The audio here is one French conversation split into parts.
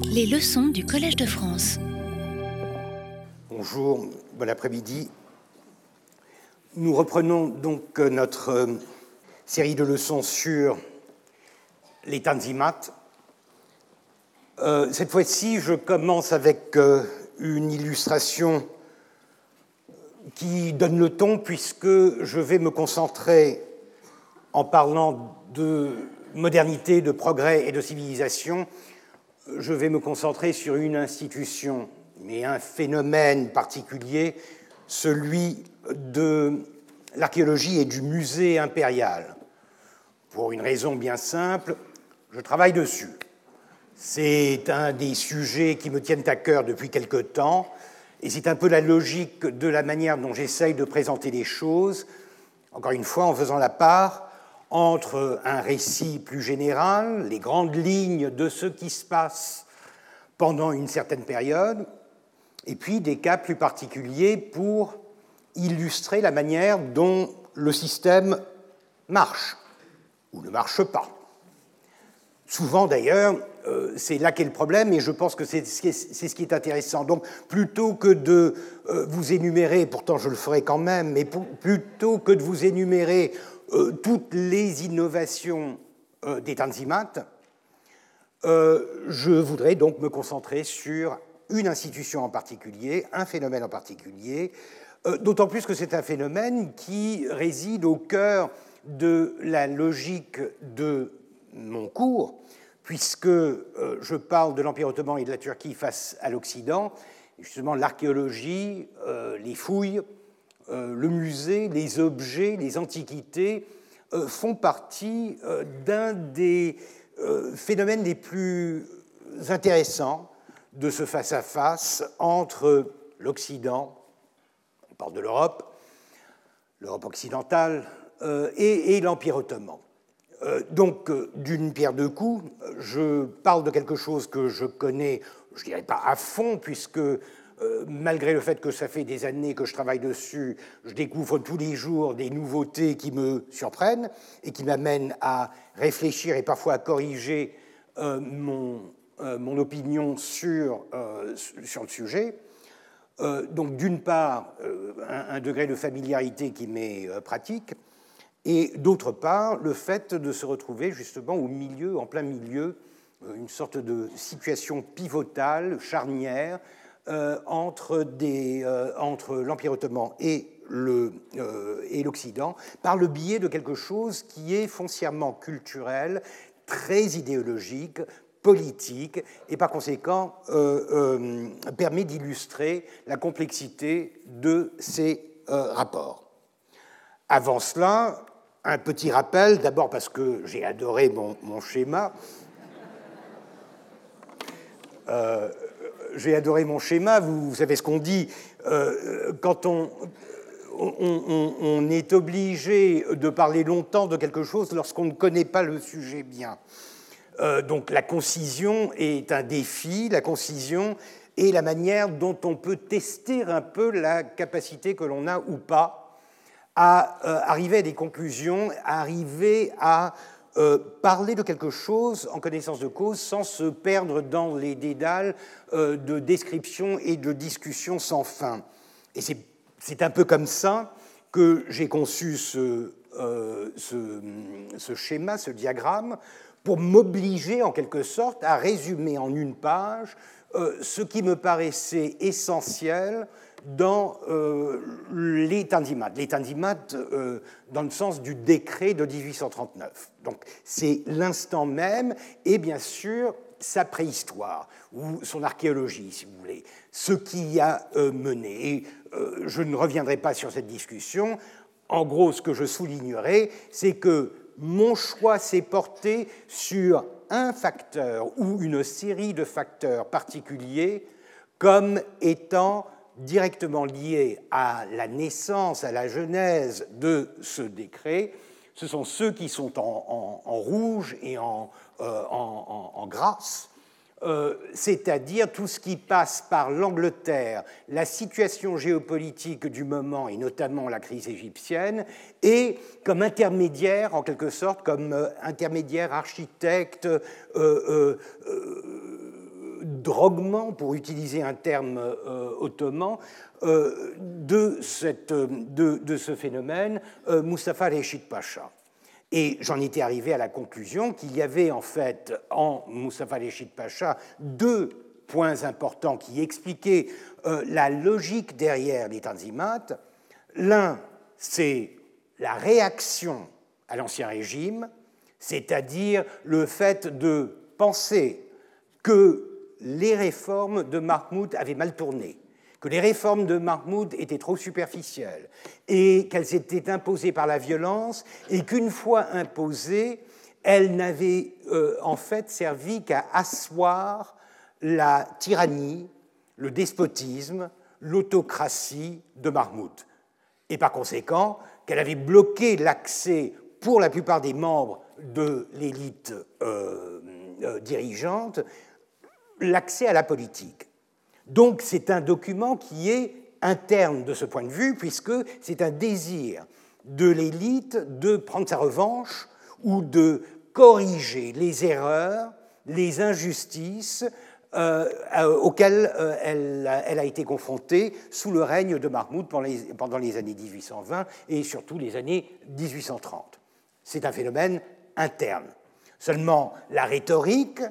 Les leçons du Collège de France. Bonjour, bon après-midi. Nous reprenons donc notre euh, série de leçons sur les tanzimates. Euh, cette fois-ci, je commence avec euh, une illustration qui donne le ton puisque je vais me concentrer en parlant de modernité, de progrès et de civilisation, je vais me concentrer sur une institution, mais un phénomène particulier, celui de l'archéologie et du musée impérial. Pour une raison bien simple, je travaille dessus. C'est un des sujets qui me tiennent à cœur depuis quelque temps, et c'est un peu la logique de la manière dont j'essaye de présenter les choses, encore une fois en faisant la part entre un récit plus général, les grandes lignes de ce qui se passe pendant une certaine période, et puis des cas plus particuliers pour illustrer la manière dont le système marche ou ne marche pas. Souvent d'ailleurs, euh, c'est là qu'est le problème et je pense que c'est ce qui est intéressant. Donc plutôt que de euh, vous énumérer, pourtant je le ferai quand même, mais plutôt que de vous énumérer euh, toutes les innovations euh, des Tanzimat, euh, je voudrais donc me concentrer sur une institution en particulier, un phénomène en particulier, d'autant plus que c'est un phénomène qui réside au cœur de la logique de mon cours, puisque je parle de l'Empire ottoman et de la Turquie face à l'Occident, justement l'archéologie, les fouilles, le musée, les objets, les antiquités euh, font partie euh, d'un des phénomènes les plus intéressants de ce face-à-face entre l'Occident, on parle de l'Europe, l'Europe occidentale, et, l'Empire ottoman. donc, d'une pierre deux coups, je parle de quelque chose que je connais, je dirais pas à fond, puisque euh, malgré le fait que ça fait des années que je travaille dessus, je découvre tous les jours des nouveautés qui me surprennent et qui m'amènent à réfléchir et parfois à corriger euh, euh, mon, opinion sur, sur le sujet. donc d'une part, un, degré de familiarité qui m'est pratique, et d'autre part, le fait de se retrouver justement au milieu, en plein milieu, une sorte de situation pivotale, charnière, euh, entre, euh, entre l'Empire ottoman et euh, et l'Occident par le biais de quelque chose qui est foncièrement culturel, très idéologique, politique, et par conséquent permet d'illustrer la complexité de ces rapports. Avant cela, un petit rappel, d'abord parce que j'ai adoré mon schéma j'ai adoré mon schéma. Vous, savez ce qu'on dit euh, quand on, est obligé de parler longtemps de quelque chose lorsqu'on ne connaît pas le sujet bien. Euh, donc la concision est un défi, la concision est la manière dont on peut tester un peu la capacité que l'on a ou pas à euh, arriver à des conclusions, à arriver à euh, parler de quelque chose en connaissance de cause sans se perdre dans les dédales euh, de description et de discussion sans fin. Et c'est un peu comme ça que j'ai conçu euh, ce, schéma, ce diagramme, pour m'obliger en quelque sorte à résumer en une page ce qui me paraissait essentiel dans euh, les tanzimat. Les euh, dans le sens du décret de 1839. Donc c'est l'instant même et bien sûr sa préhistoire ou son archéologie, si vous voulez, ce qui a euh, mené. Et je ne reviendrai pas sur cette discussion. En gros, ce que je soulignerai, c'est que mon choix s'est porté sur un facteur ou une série de facteurs particuliers comme étant directement liés à la naissance, à la genèse de ce décret, ce sont ceux qui sont en, rouge et en, euh, grâce, euh, c'est-à-dire tout ce qui passe par l'Angleterre, la situation géopolitique du moment et notamment la crise égyptienne, et comme intermédiaire, en quelque sorte, comme euh, intermédiaire architecte, droguement, pour utiliser un terme ottoman, de, cette, de, de, ce phénomène Mustafa Reshid Pacha. Et j'en étais arrivé à la conclusion qu'il y avait en fait en Mustafa Reshid Pacha deux points importants qui expliquaient euh, la logique derrière les Tanzimat. L'un, c'est la réaction à l'Ancien Régime, c'est-à-dire le fait de penser que les réformes de Mahmoud avaient mal tourné, que les réformes de Mahmoud étaient trop superficielles et qu'elles étaient imposées par la violence et qu'une fois imposées, elles n'avaient euh, en fait servi qu'à asseoir la tyrannie, le despotisme, l'autocratie de Mahmoud. Et par conséquent, qu'elle avait bloqué l'accès pour la plupart des membres de l'élite euh, euh, dirigeante, l'accès à la politique. Donc c'est un document qui est interne de ce point de vue, puisque c'est un désir de l'élite de prendre sa revanche ou de corriger les erreurs, les injustices euh, euh, auxquelles euh, elle, a été confrontée sous le règne de Mahmoud pendant les, pendant les années 1820 et surtout les années 1830. C'est un phénomène interne. Seulement, la rhétorique,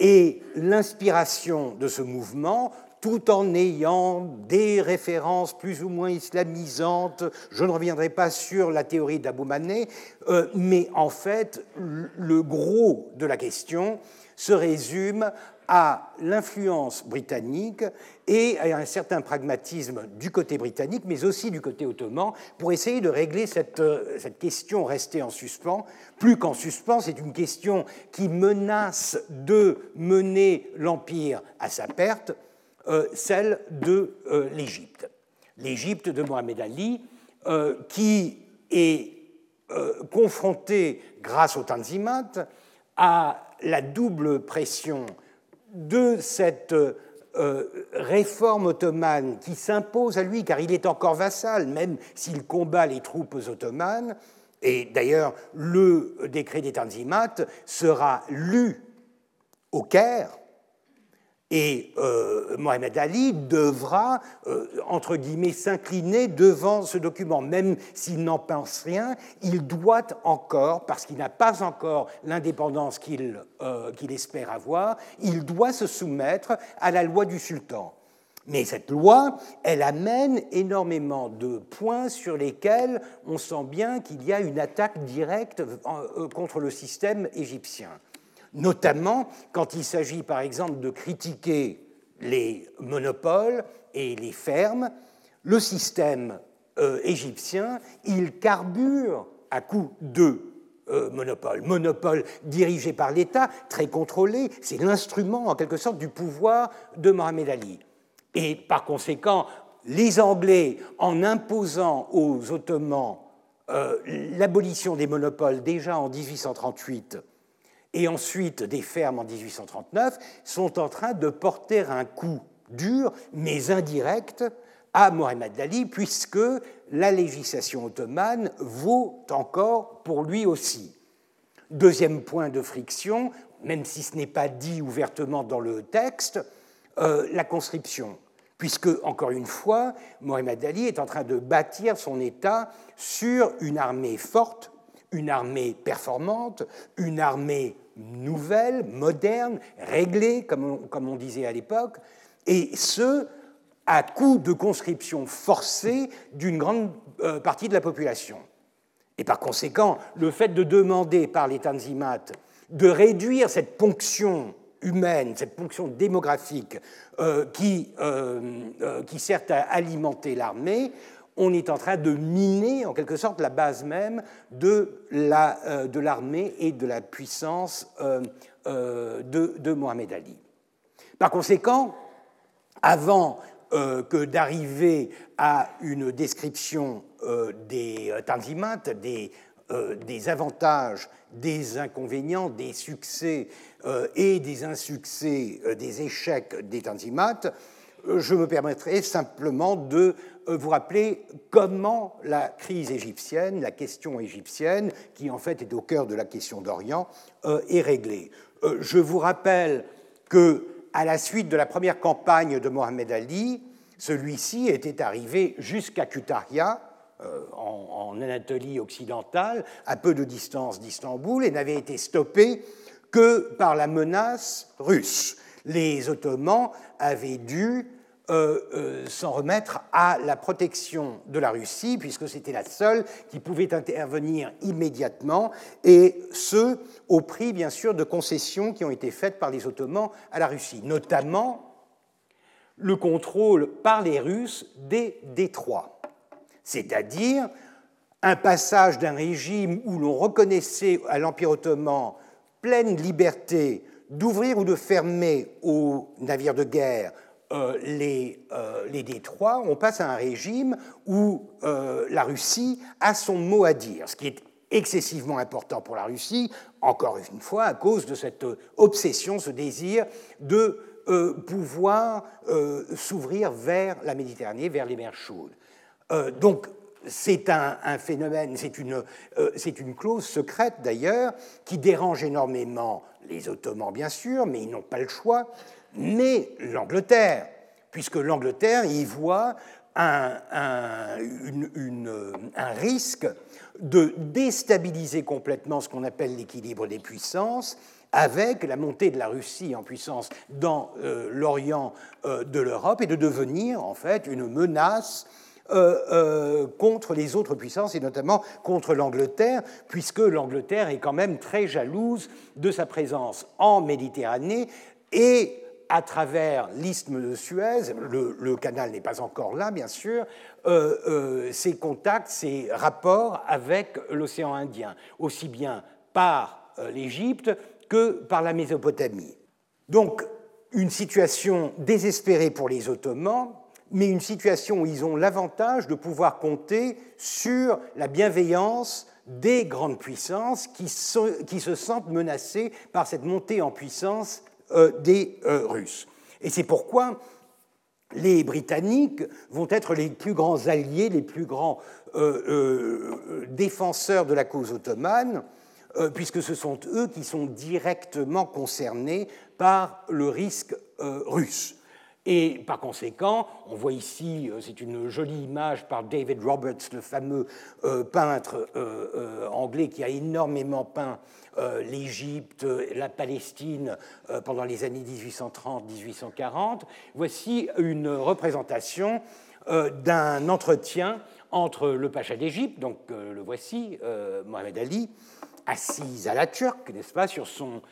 et l'inspiration de ce mouvement, tout en ayant des références plus ou moins islamisantes, je ne reviendrai pas sur la théorie d'Abou Mané, euh, mais en fait, le gros de la question se résume à l'influence britannique et à un certain pragmatisme du côté britannique, mais aussi du côté ottoman, pour essayer de régler cette, euh, question restée en suspens. Plus qu'en suspens, c'est une question qui menace de mener l'Empire à sa perte, euh, celle de euh, l'Égypte. L'Égypte de Mohamed Ali, qui est confrontée, grâce au Tanzimat, à la double pression de cette euh, réforme ottomane qui s'impose à lui, car il est encore vassal, même s'il combat les troupes ottomanes, et d'ailleurs le décret des Tanzimat sera lu au Caire et euh, Mohamed Ali devra, euh, entre guillemets, s'incliner devant ce document. Même s'il n'en pense rien, il doit encore, parce qu'il n'a pas encore l'indépendance euh, qu'il espère avoir, il doit se soumettre à la loi du sultan. Mais cette loi, elle amène énormément de points sur lesquels on sent bien qu'il y a une attaque directe contre le système égyptien notamment quand il s'agit par exemple de critiquer les monopoles et les fermes, le système euh, égyptien, il carbure à coup de euh, monopole. Monopole dirigé par l'État, très contrôlé, c'est l'instrument en quelque sorte du pouvoir de Mohamed Ali. Et par conséquent, les Anglais, en imposant aux Ottomans euh, l'abolition des monopoles déjà en 1838, et ensuite des fermes en 1839, sont en train de porter un coup dur, mais indirect, à Mohamed Ali, puisque la législation ottomane vaut encore pour lui aussi. Deuxième point de friction, même si ce n'est pas dit ouvertement dans le texte, euh, la conscription. Puisque, encore une fois, Mohamed Ali est en train de bâtir son État sur une armée forte, une armée performante, une armée nouvelle, moderne, réglée, comme on, disait à l'époque, et ce, à coup de conscription forcée d'une grande euh, partie de la population. Et par conséquent, le fait de demander par les Tanzimat de réduire cette ponction humaine, cette ponction démographique euh, qui, euh, qui sert à alimenter l'armée, on est en train de miner en quelque sorte la base même de euh, l'armée et de la puissance euh, euh, de, Mohamed Ali. Par conséquent, avant que d'arriver à une description des tanzimat, des, des, avantages, des inconvénients, des succès et des insuccès, des échecs des tanzimat, je me permettrai simplement de vous rappeler comment la crise égyptienne, la question égyptienne, qui en fait est au cœur de la question d'Orient, euh, est réglée. Euh, je vous rappelle que à la suite de la première campagne de Mohamed Ali, celui-ci était arrivé jusqu'à Kütahya, euh, en, Anatolie occidentale, à peu de distance d'Istanbul, et n'avait été stoppé que par la menace russe. Les Ottomans avaient dû euh, euh, s'en remettre à la protection de la Russie, puisque c'était la seule qui pouvait intervenir immédiatement, et ce, au prix, bien sûr, de concessions qui ont été faites par les Ottomans à la Russie, notamment le contrôle par les Russes des détroits. C'est-à-dire un passage d'un régime où l'on reconnaissait à l'Empire ottoman pleine liberté d'ouvrir ou de fermer aux navires de guerre euh, euh, les, détroits, on passe à un régime où euh, la Russie a son mot à dire, ce qui est excessivement important pour la Russie, encore une fois, à cause de cette obsession, ce désir de pouvoir s'ouvrir vers la Méditerranée, vers les mers chaudes. Donc, c'est un, phénomène, euh, c'est une, clause secrète d'ailleurs, qui dérange énormément les Ottomans, bien sûr, mais ils n'ont pas le choix, mais l'Angleterre, puisque l'Angleterre y voit un, risque de déstabiliser complètement ce qu'on appelle l'équilibre des puissances avec la montée de la Russie en puissance dans euh, l'Orient de l'Europe et de devenir en fait une menace euh, euh, contre les autres puissances et notamment contre l'Angleterre, puisque l'Angleterre est quand même très jalouse de sa présence en Méditerranée et à travers l'isthme de Suez, le, canal n'est pas encore là, bien sûr, euh, ses contacts, ses rapports avec l'océan Indien, aussi bien par l'Égypte que par la Mésopotamie. Donc, une situation désespérée pour les Ottomans, mais une situation où ils ont l'avantage de pouvoir compter sur la bienveillance des grandes puissances qui, se sentent menacées par cette montée en puissance euh, des euh, Russes. Et c'est pourquoi les Britanniques vont être les plus grands alliés, les plus grands euh, défenseurs de la cause ottomane, puisque ce sont eux qui sont directement concernés par le risque russe. Et par conséquent, on voit ici, euh, c'est une jolie image par David Roberts, le fameux euh, peintre euh, anglais qui a énormément peint l'Égypte, la Palestine pendant les années 1830-1840. Voici une représentation d'un entretien entre le pacha d'Égypte, donc le voici, Mohamed Ali, assis à la turque, n'est-ce pas, sur son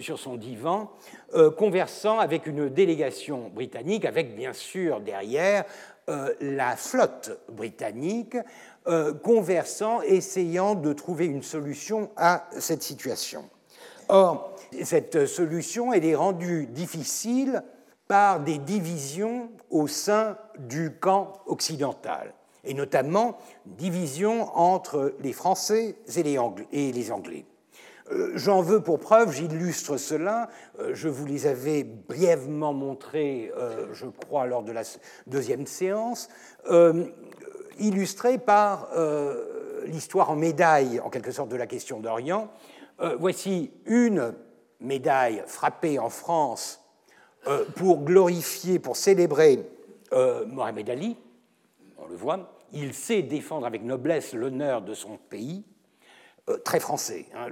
sur son divan, euh, conversant avec une délégation britannique, avec bien sûr derrière euh, la flotte britannique, conversant, essayant de trouver une solution à cette situation. Or, cette solution, elle est rendue difficile par des divisions au sein du camp occidental, et notamment division entre les Français et les Anglais. Euh, j'en veux pour preuve, j'illustre cela, euh, je vous les avais brièvement montrés, euh, je crois, lors de la deuxième séance, illustrés par l'histoire en médaille, en quelque sorte, de la question d'Orient. Voici une médaille frappée en France pour glorifier, pour célébrer Mohamed Ali, on le voit, il sait défendre avec noblesse l'honneur de son pays, très français. Hein.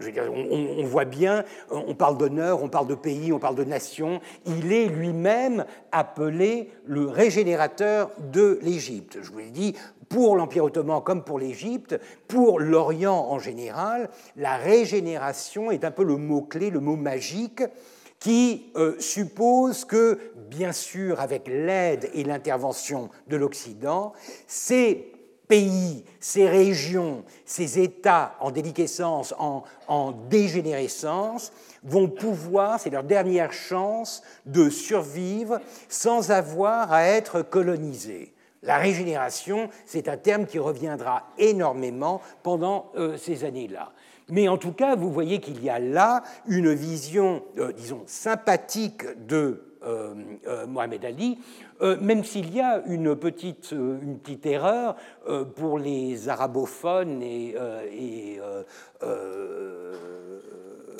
on, voit bien, on parle d'honneur, on parle de pays, on parle de nation. Il est lui-même appelé le régénérateur de l'Égypte. Je vous l'ai dit, pour l'Empire ottoman comme pour l'Égypte, pour l'Orient en général, la régénération est un peu le mot-clé, le mot magique qui euh, suppose que, bien sûr, avec l'aide et l'intervention de l'Occident, c'est pays, ces régions, ces États en déliquescence, en, en dégénérescence, vont pouvoir, c'est leur dernière chance de survivre sans avoir à être colonisés. La régénération, c'est un terme qui reviendra énormément pendant euh, ces années-là. Mais en tout cas, vous voyez qu'il y a là une vision, euh, disons, sympathique de Mohamed Ali, euh, même s'il y a une petite, petite erreur pour les arabophones et, et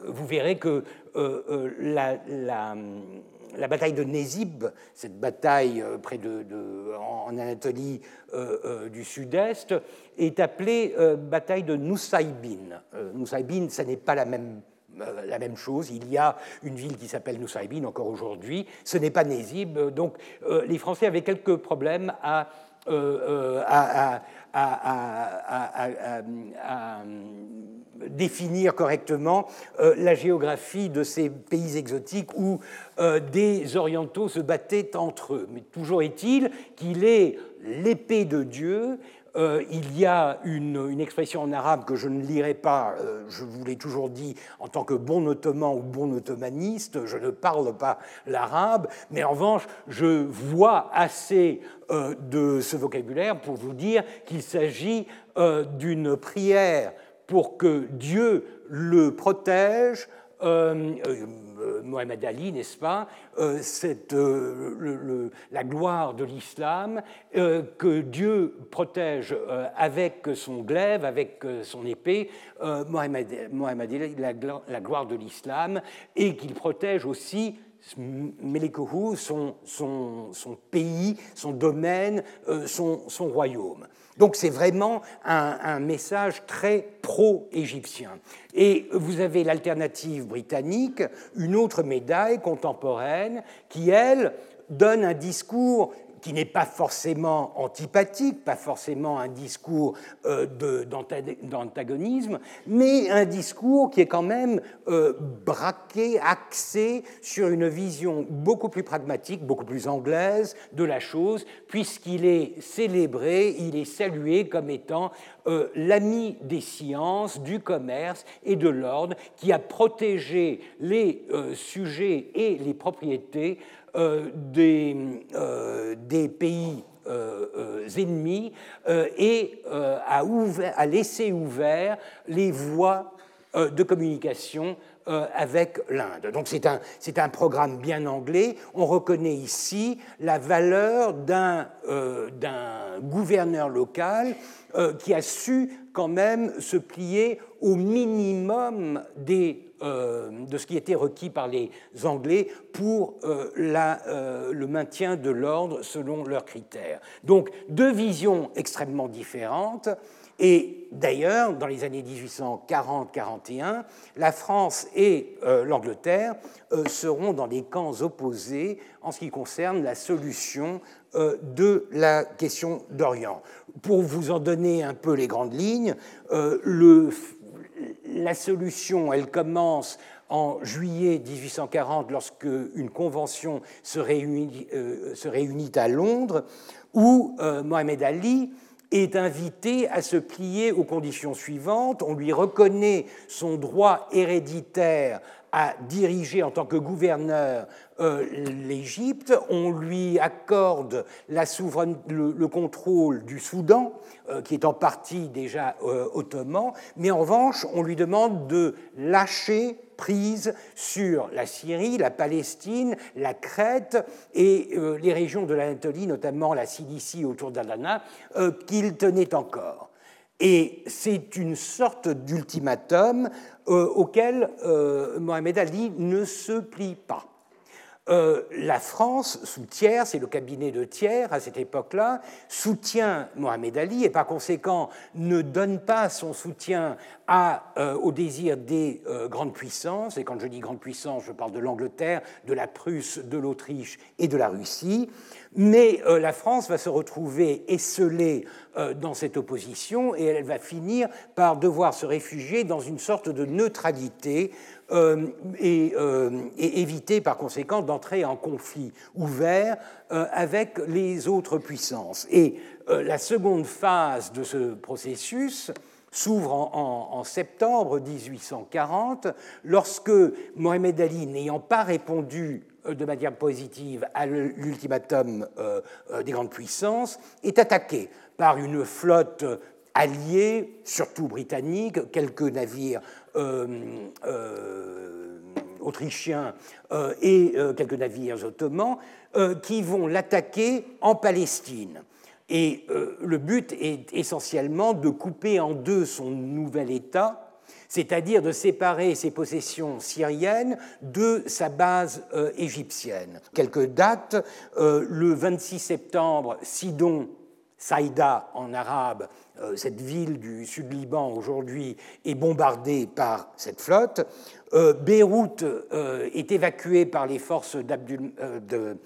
vous verrez que la, bataille de Nézib, cette bataille près de, en Anatolie du Sud-Est, est appelée bataille de Nusaybin. Nusaybin, ça n'est pas la même la même chose. Il y a une ville qui s'appelle Nusaybin encore aujourd'hui. Ce n'est pas Nézib. Donc les Français avaient quelques problèmes à, définir correctement euh, la géographie de ces pays exotiques où euh, des orientaux se battaient entre eux. Mais toujours est-il qu'il est l'épée de Dieu euh, il y a une, expression en arabe que je ne lirai pas, je vous l'ai toujours dit en tant que bon ottoman ou bon ottomaniste, je ne parle pas l'arabe, mais en revanche, je vois assez de ce vocabulaire pour vous dire qu'il s'agit d'une prière pour que Dieu le protège. Euh, euh, Mohamed Ali, n'est-ce pas, euh, cette, la gloire de l'islam, que Dieu protège avec son glaive, avec son épée, Mohamed, Ali, la, gloire de l'islam, et qu'il protège aussi Melekuhu, son, son, son, pays, son domaine, son, son royaume. Donc c'est vraiment un, message très pro-égyptien. Et vous avez l'alternative britannique, une autre médaille contemporaine, qui, elle, donne un discours qui n'est pas forcément antipathique, pas forcément un discours euh, d'antagonisme, mais un discours qui est quand même euh, braqué, axé sur une vision beaucoup plus pragmatique, beaucoup plus anglaise de la chose, puisqu'il est célébré, il est salué comme étant euh, l'ami des sciences, du commerce et de l'ordre, qui a protégé les sujets et les propriétés des, euh, des, pays euh, ennemis et a, ouvert, a, laissé ouvert les voies de communication avec l'Inde. Donc c'est un, un, programme bien anglais. On reconnaît ici la valeur d'un gouverneur local qui a su quand même se plier au minimum des euh, de ce qui était requis par les Anglais pour euh, euh, le maintien de l'ordre selon leurs critères. Donc deux visions extrêmement différentes. Et d'ailleurs, dans les années 1840-41, la France et l'Angleterre seront dans des camps opposés en ce qui concerne la solution de la question d'Orient. Pour vous en donner un peu les grandes lignes, le la solution, elle commence en juillet 1840 lorsque une convention se réunit, euh, à Londres où euh, Mohamed Ali est invité à se plier aux conditions suivantes. On lui reconnaît son droit héréditaire à diriger en tant que gouverneur euh, l'Égypte, on lui accorde le, contrôle du Soudan, euh, qui est en partie déjà euh, ottoman, mais en revanche, on lui demande de lâcher prise sur la Syrie, la Palestine, la Crète et les régions de l'Anatolie, notamment la Cilicie autour d'Adana, qu'il tenait encore. Et c'est une sorte d'ultimatum euh, auquel euh, Mohamed Ali ne se plie pas. Euh, la France, sous Thiers, c'est le cabinet de Thiers à cette époque-là, soutient Mohamed Ali et par conséquent ne donne pas son soutien à, au désir des grandes puissances. Et quand je dis grandes puissances, je parle de l'Angleterre, de la Prusse, de l'Autriche et de la Russie. Mais euh, la France va se retrouver esselée euh, dans cette opposition et elle va finir par devoir se réfugier dans une sorte de neutralité euh, et, éviter par conséquent d'entrer en conflit ouvert avec les autres puissances. Et la seconde phase de ce processus s'ouvre en, en, septembre 1840, lorsque Mohamed Ali, n'ayant pas répondu euh, de manière positive à l'ultimatum euh, euh, des grandes puissances, est attaqué par une flotte alliée, surtout britannique, quelques navires autrichiens et quelques navires ottomans, qui vont l'attaquer en Palestine. Et le but est essentiellement de couper en deux son nouvel État c'est-à-dire de séparer ses possessions syriennes de sa base euh, égyptienne. Quelques dates, euh, le 26 septembre, Sidon, Saïda en arabe, euh, cette ville du sud Liban aujourd'hui, est bombardée par cette flotte. Beyrouth est évacuée par les forces de,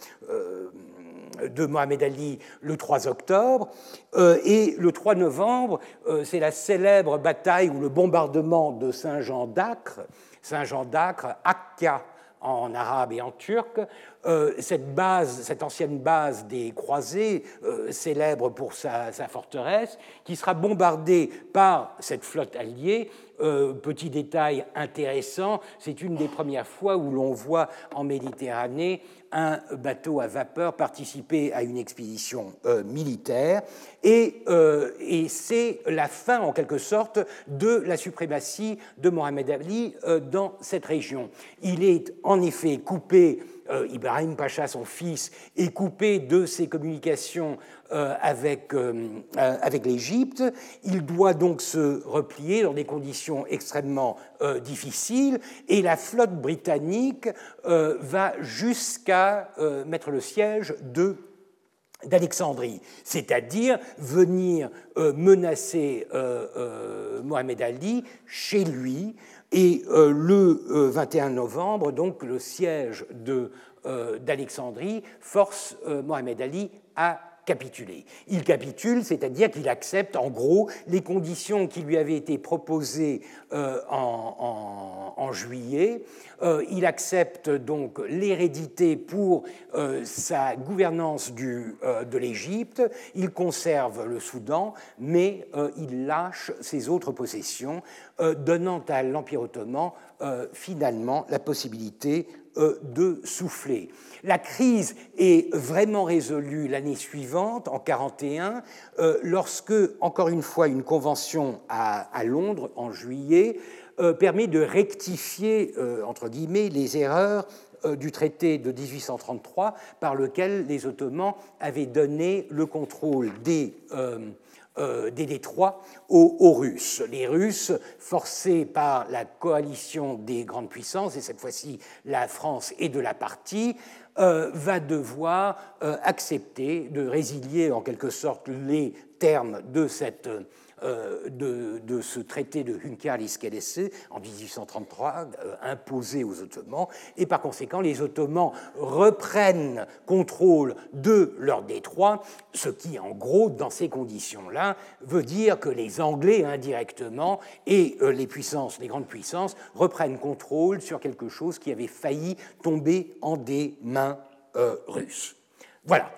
de Mohamed Ali le 3 octobre. Euh, et le 3 novembre, euh, c'est la célèbre bataille ou le bombardement de Saint-Jean d'Acre, Saint-Jean d'Acre, Akka en arabe et en turc. Euh, cette base, ancienne base des croisés, célèbre pour sa, forteresse, qui sera bombardée par cette flotte alliée. petit détail intéressant, c'est une des premières fois où l'on voit en Méditerranée un bateau à vapeur participer à une expédition euh, militaire et, euh, et c'est la fin en quelque sorte de la suprématie de Mohamed Ali euh, dans cette région. Il est en effet coupé Ibrahim Pacha, son fils, est coupé de ses communications euh, avec, euh, euh, avec l'Égypte. Il doit donc se replier dans des conditions extrêmement difficiles et la flotte britannique va jusqu'à mettre le siège de d'Alexandrie, c'est-à-dire venir menacer Mohamed Ali chez lui. Et le 21 novembre, donc, le siège d'Alexandrie force Mohamed Ali à capituler. Il capitule, c'est-à-dire qu'il accepte en gros les conditions qui lui avaient été proposées euh, en, juillet. Euh, il accepte donc l'hérédité pour euh, sa gouvernance de l'Égypte. Il conserve le Soudan, mais il lâche ses autres possessions, donnant à l'Empire ottoman finalement la possibilité de souffler. La crise est vraiment résolue l'année suivante, en 1941, euh, lorsque, encore une fois, une convention à, Londres, en juillet, euh, permet de rectifier, euh, entre guillemets, les erreurs du traité de 1833 par lequel les Ottomans avaient donné le contrôle des euh, des détroits aux, Russes. Les Russes, forcés par la coalition des grandes puissances, et cette fois-ci la France et de la partie, euh, va devoir euh, accepter de résilier en quelque sorte les termes de cette euh, de, ce traité de Hünkar-Liskadesse en 1833 euh, imposé aux Ottomans, et par conséquent les Ottomans reprennent contrôle de leur détroit, ce qui en gros, dans ces conditions-là, veut dire que les Anglais indirectement et euh, les puissances, les grandes puissances, reprennent contrôle sur quelque chose qui avait failli tomber en des mains russes. Voilà.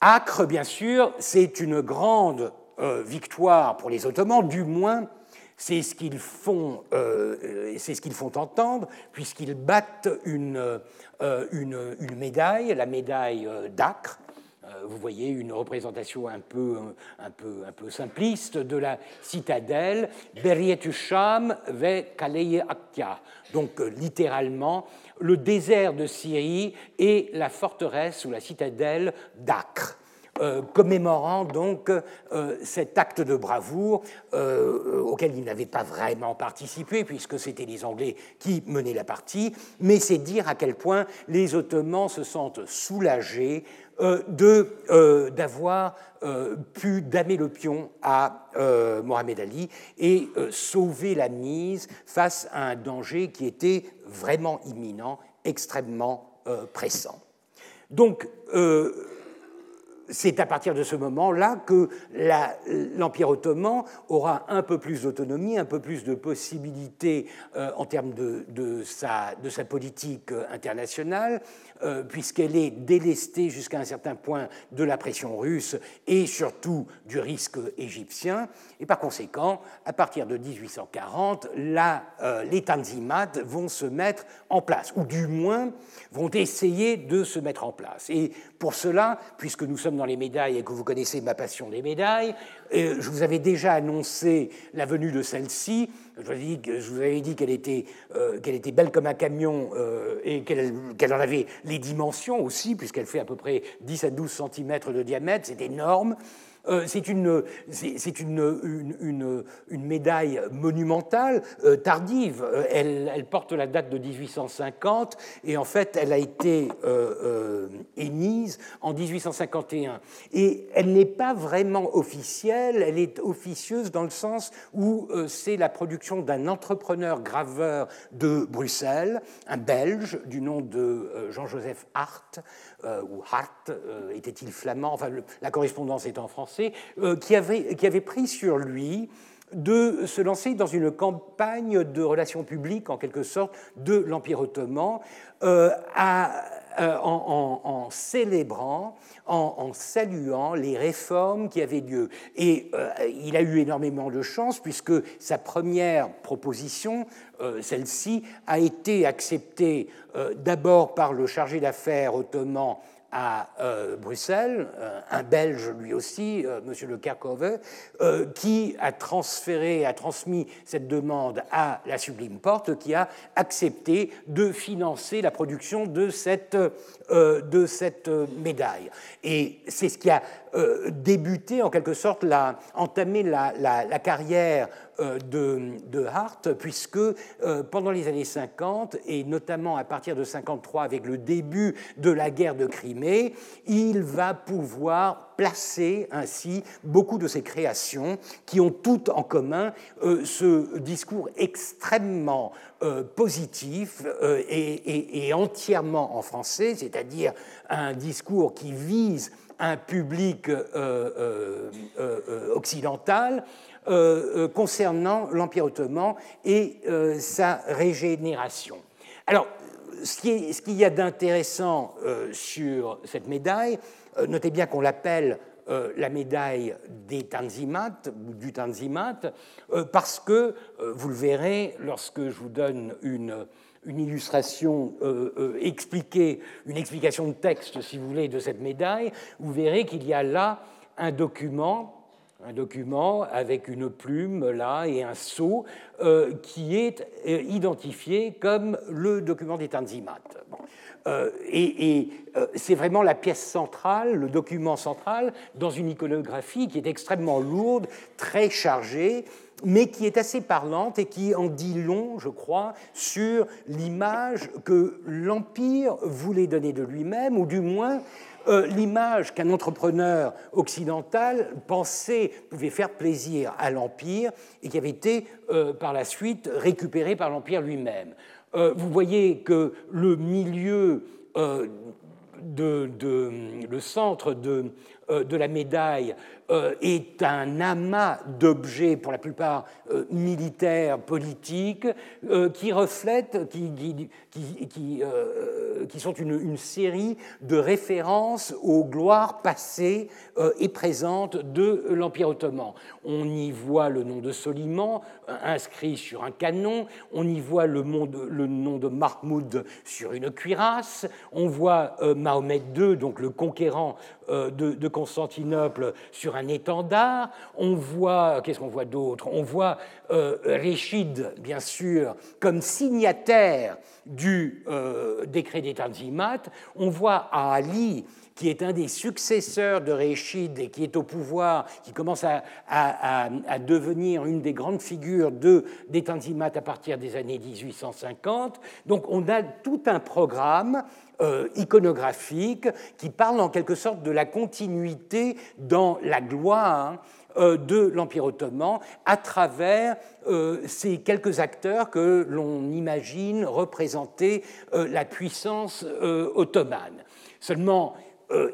Acre, bien sûr, c'est une grande euh, victoire pour les Ottomans, du moins c'est ce qu'ils font, euh, c'est ce qu'ils font entendre, puisqu'ils battent une, euh, une, médaille, la médaille d'Acre. Vous voyez une représentation un peu, un, peu, un peu simpliste de la citadelle, Berietusham ve Kaleye Akya. Donc littéralement, le désert de Syrie et la forteresse ou la citadelle d'Acre. Euh, commémorant donc euh, cet acte de bravoure euh, auquel il n'avait pas vraiment participé, puisque c'était les Anglais qui menaient la partie, mais c'est dire à quel point les Ottomans se sentent soulagés d'avoir pu damer le pion à Mohamed Ali et sauver la mise face à un danger qui était vraiment imminent, extrêmement pressant. Donc, c'est à partir de ce moment-là que l'Empire ottoman aura un peu plus d'autonomie, un peu plus de possibilités euh, en termes de, sa, politique euh, internationale, euh, puisqu'elle est délestée jusqu'à un certain point de la pression russe et surtout du risque égyptien. Et par conséquent, à partir de 1840, les Tanzimat vont se mettre en place, ou du moins vont essayer de se mettre en place. Et pour cela, puisque nous sommes dans les médailles et que vous connaissez ma passion des médailles, je vous avais déjà annoncé la venue de celle-ci. Je vous avais dit qu'elle était, qu'elle était belle comme un camion et qu'elle en avait les dimensions aussi, puisqu'elle fait à peu près 10 à 12 cm de diamètre, c'est énorme. Euh, c'est une, médaille monumentale, euh, tardive. Euh, elle, elle, porte la date de 1850 et en fait, elle a été émise en 1851. Et elle n'est pas vraiment officielle, elle est officieuse dans le sens où c'est la production d'un entrepreneur graveur de Bruxelles, un Belge du nom de Jean-Joseph Hart, ou Hart, était-il flamand, enfin la correspondance est en français euh, qui, avait, qui avait pris sur lui de se lancer dans une campagne de relations publiques, en quelque sorte, de l'Empire ottoman, euh, euh, en, célébrant, en, saluant les réformes qui avaient lieu. Et il a eu énormément de chance, puisque sa première proposition, celle-ci, a été acceptée d'abord par le chargé d'affaires ottoman à euh, Bruxelles, euh, un Belge lui aussi, euh, M. Le Kerkhove, qui a transféré, a transmis cette demande à la Sublime Porte, qui a accepté de financer la production de cette, de cette médaille. Et c'est ce qui a débuté, en quelque sorte, la, entamé la, la carrière euh, de, Hart, puisque euh, pendant les années 50, et notamment à partir de 53 avec le début de la guerre de Crimée, il va pouvoir placer ainsi beaucoup de ses créations qui ont toutes en commun euh, ce discours extrêmement positif et, et, entièrement en français, c'est-à-dire un discours qui vise un public occidental euh, euh, concernant l'Empire ottoman et euh, sa régénération. Alors, ce qu'il y a d'intéressant sur cette médaille, notez bien qu'on l'appelle la médaille des Tanzimat, du Tanzimat, parce que, vous le verrez, lorsque je vous donne une, une illustration expliquée, une explication de texte, si vous voulez, de cette médaille, vous verrez qu'il y a là un document un document avec une plume là et un sceau euh, qui est euh, identifié comme le document des Tanzimat. Euh, et, c'est vraiment la pièce centrale, le document central, dans une iconographie qui est extrêmement lourde, très chargée, mais qui est assez parlante et qui en dit long, je crois, sur l'image que l'Empire voulait donner de lui-même, ou du moins euh, l'image qu'un entrepreneur occidental pensait pouvait faire plaisir à l'Empire et qui avait été euh, par la suite récupérée par l'Empire lui-même. Euh, vous voyez que le milieu, de, le centre de, la médaille est un amas d'objets, pour la plupart euh, militaires, politiques, euh, qui reflètent, qui, sont une, série de références aux gloires passées et présentes de l'Empire ottoman. On y voit le nom de Soliman inscrit sur un canon, on y voit le, le nom de Mahmoud sur une cuirasse, on voit Mahomet II, donc le conquérant de, de Constantinople, sur un étendard. On voit, qu'est-ce qu'on voit d'autre? On voit euh, Réchid, bien sûr, comme signataire du euh, décret des Tanzimat. On voit Ali qui est un des successeurs de Réchid et qui est au pouvoir, qui commence à, à, devenir une des grandes figures de, des Tanzimat à partir des années 1850. Donc on a tout un programme euh, iconographique qui parle en quelque sorte de la continuité dans la gloire euh, de l'Empire ottoman à travers euh, ces quelques acteurs que l'on imagine représenter la puissance ottomane. Seulement,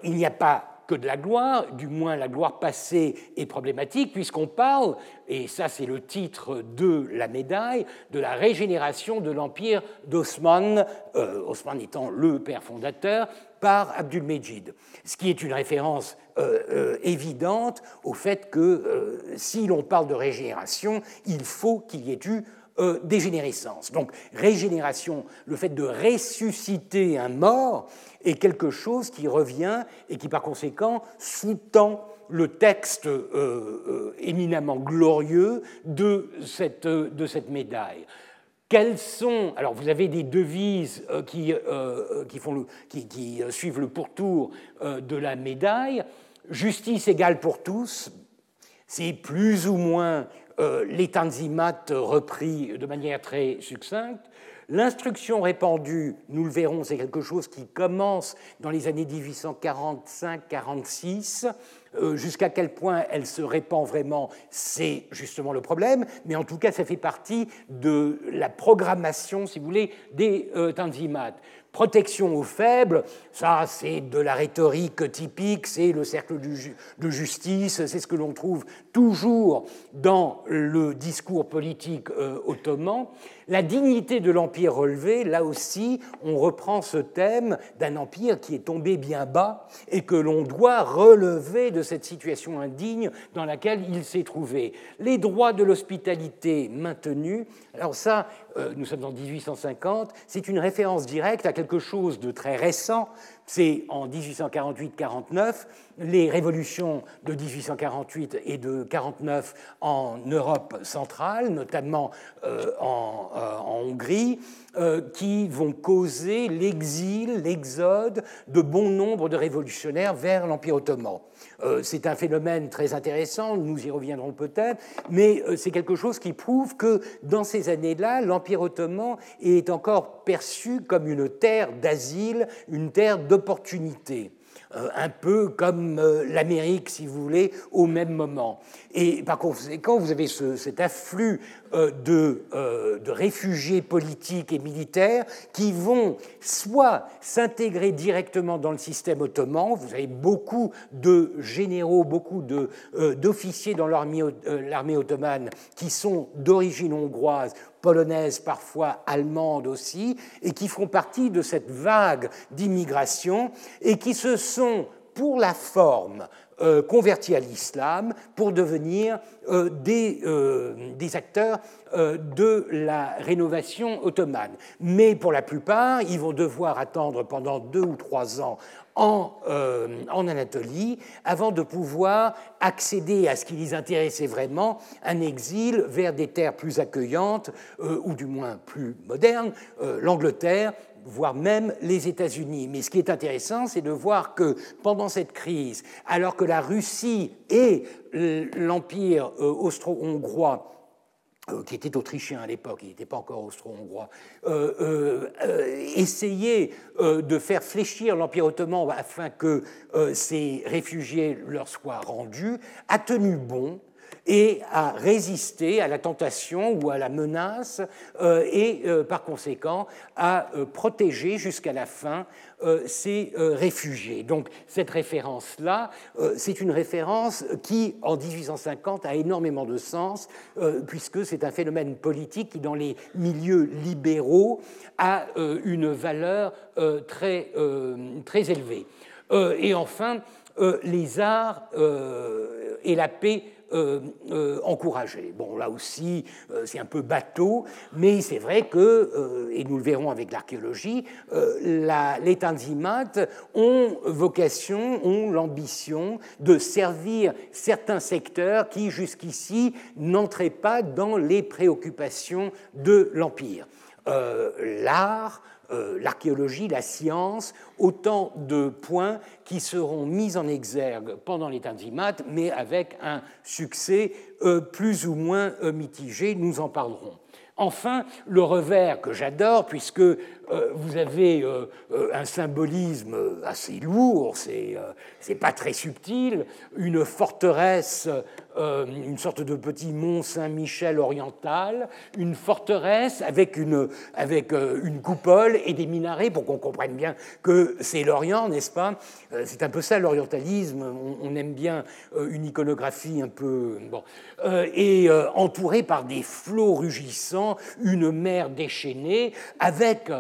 il n'y a pas que de la gloire, du moins la gloire passée est problématique, puisqu'on parle, et ça c'est le titre de la médaille, de la régénération de l'empire d'Osman, euh, Osman étant le père fondateur, par Abdul-Mejid. Ce qui est une référence euh, euh, évidente au fait que si l'on parle de régénération, il faut qu'il y ait eu dégénérescence. Donc régénération, le fait de ressusciter un mort est quelque chose qui revient et qui par conséquent sous-tend le texte éminemment glorieux de cette, de cette médaille. Quelles sont. Alors, vous avez des devises euh, qui, euh, qui, euh, suivent le pourtour de la médaille. Justice égale pour tous, c'est plus ou moins les tanzimat repris de manière très succincte. L'instruction répandue, nous le verrons, c'est quelque chose qui commence dans les années 1845-46. Euh, jusqu'à quel point elle se répand vraiment, c'est justement le problème, mais en tout cas, ça fait partie de la programmation, si vous voulez, des euh, tanzimat. Protection aux faibles, ça c'est de la rhétorique typique, c'est le cercle de justice, c'est ce que l'on trouve toujours dans le discours politique euh, ottoman. La dignité de l'empire relevé, là aussi, on reprend ce thème d'un empire qui est tombé bien bas et que l'on doit relever de cette situation indigne dans laquelle il s'est trouvé. Les droits de l'hospitalité maintenus, alors ça, euh, nous sommes en 1850, c'est une référence directe à quelque chose de très récent. C'est en 1848-49, les révolutions de 1848 et de 1949 en Europe centrale, notamment euh, euh, en, Hongrie, qui vont causer l'exil, l'exode de bon nombre de révolutionnaires vers l'Empire ottoman. Euh, c'est un phénomène très intéressant, nous y reviendrons peut-être, mais euh, c'est quelque chose qui prouve que dans ces années-là, l'Empire ottoman est encore perçu comme une terre d'asile, une terre d'opportunité. Euh, un peu comme euh, l'Amérique, si vous voulez, au même moment. Et par conséquent, vous avez cet afflux euh, de, de, réfugiés politiques et militaires qui vont soit s'intégrer directement dans le système ottoman, vous avez beaucoup de généraux, beaucoup d'officiers dans l'armée ottomane qui sont d'origine hongroise polonaises, parfois allemandes aussi, et qui font partie de cette vague d'immigration et qui se sont, pour la forme, euh, convertis à l'islam pour devenir euh, des, euh, des, acteurs de la rénovation ottomane. Mais pour la plupart, ils vont devoir attendre pendant deux ou trois ans euh, en, Anatolie avant de pouvoir accéder à ce qui les intéressait vraiment, un exil vers des terres plus accueillantes euh, ou du moins plus modernes, euh, l'Angleterre, voire même les États-Unis. Mais ce qui est intéressant, c'est de voir que pendant cette crise, alors que la Russie et l'Empire austro-hongrois qui était autrichien à l'époque, il n'était pas encore austro-hongrois, euh, euh, essayer de faire fléchir l'Empire ottoman afin que ces réfugiés leur soient rendus, a tenu bon et a résisté à la tentation ou à la menace et par conséquent a protégé jusqu'à la fin euh, ces euh, réfugiés. Donc cette référence-là, euh, c'est une référence qui, en 1850, a énormément de sens, puisque c'est un phénomène politique qui, dans les milieux libéraux, a une valeur très, très élevée. Et enfin, les arts et la paix euh, euh, encouragé. Bon, là aussi, euh, c'est un peu bateau, mais c'est vrai que, et nous le verrons avec l'archéologie, les Tanzimat ont vocation, ont l'ambition de servir certains secteurs qui, jusqu'ici, n'entraient pas dans les préoccupations de l'Empire. L'art, euh, l'archéologie, la science, autant de points qui seront mis en exergue pendant les Tanzimat, mais avec un succès euh, plus ou moins euh, mitigé. Nous en parlerons. Enfin, le revers que j'adore, puisque euh, vous avez euh, euh, un symbolisme assez lourd, c'est n'est pas très subtil, une forteresse, une sorte de petit mont Saint-Michel oriental, une forteresse avec une, avec une coupole et des minarets pour qu'on comprenne bien que c'est l'Orient, n'est-ce pas? C'est un peu ça l'orientalisme, on, aime bien une iconographie un peu... Bon. et entouré par des flots rugissants, une mer déchaînée, avec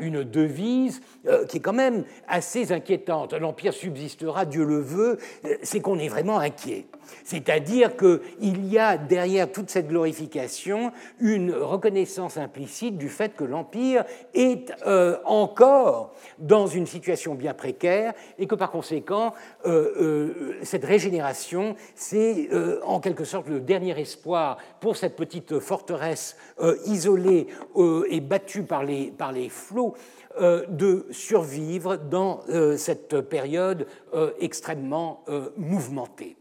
une devise qui est quand même assez inquiétante. L'Empire subsistera, Dieu le veut, c'est qu'on est vraiment inquiet. C'est-à-dire qu'il y a derrière toute cette glorification une reconnaissance implicite du fait que l'Empire est euh, encore dans une situation bien précaire et que par conséquent, euh, euh, cette régénération, c'est en quelque sorte le dernier espoir pour cette petite forteresse isolée et battue par les, par les flots de survivre dans cette période extrêmement mouvementée.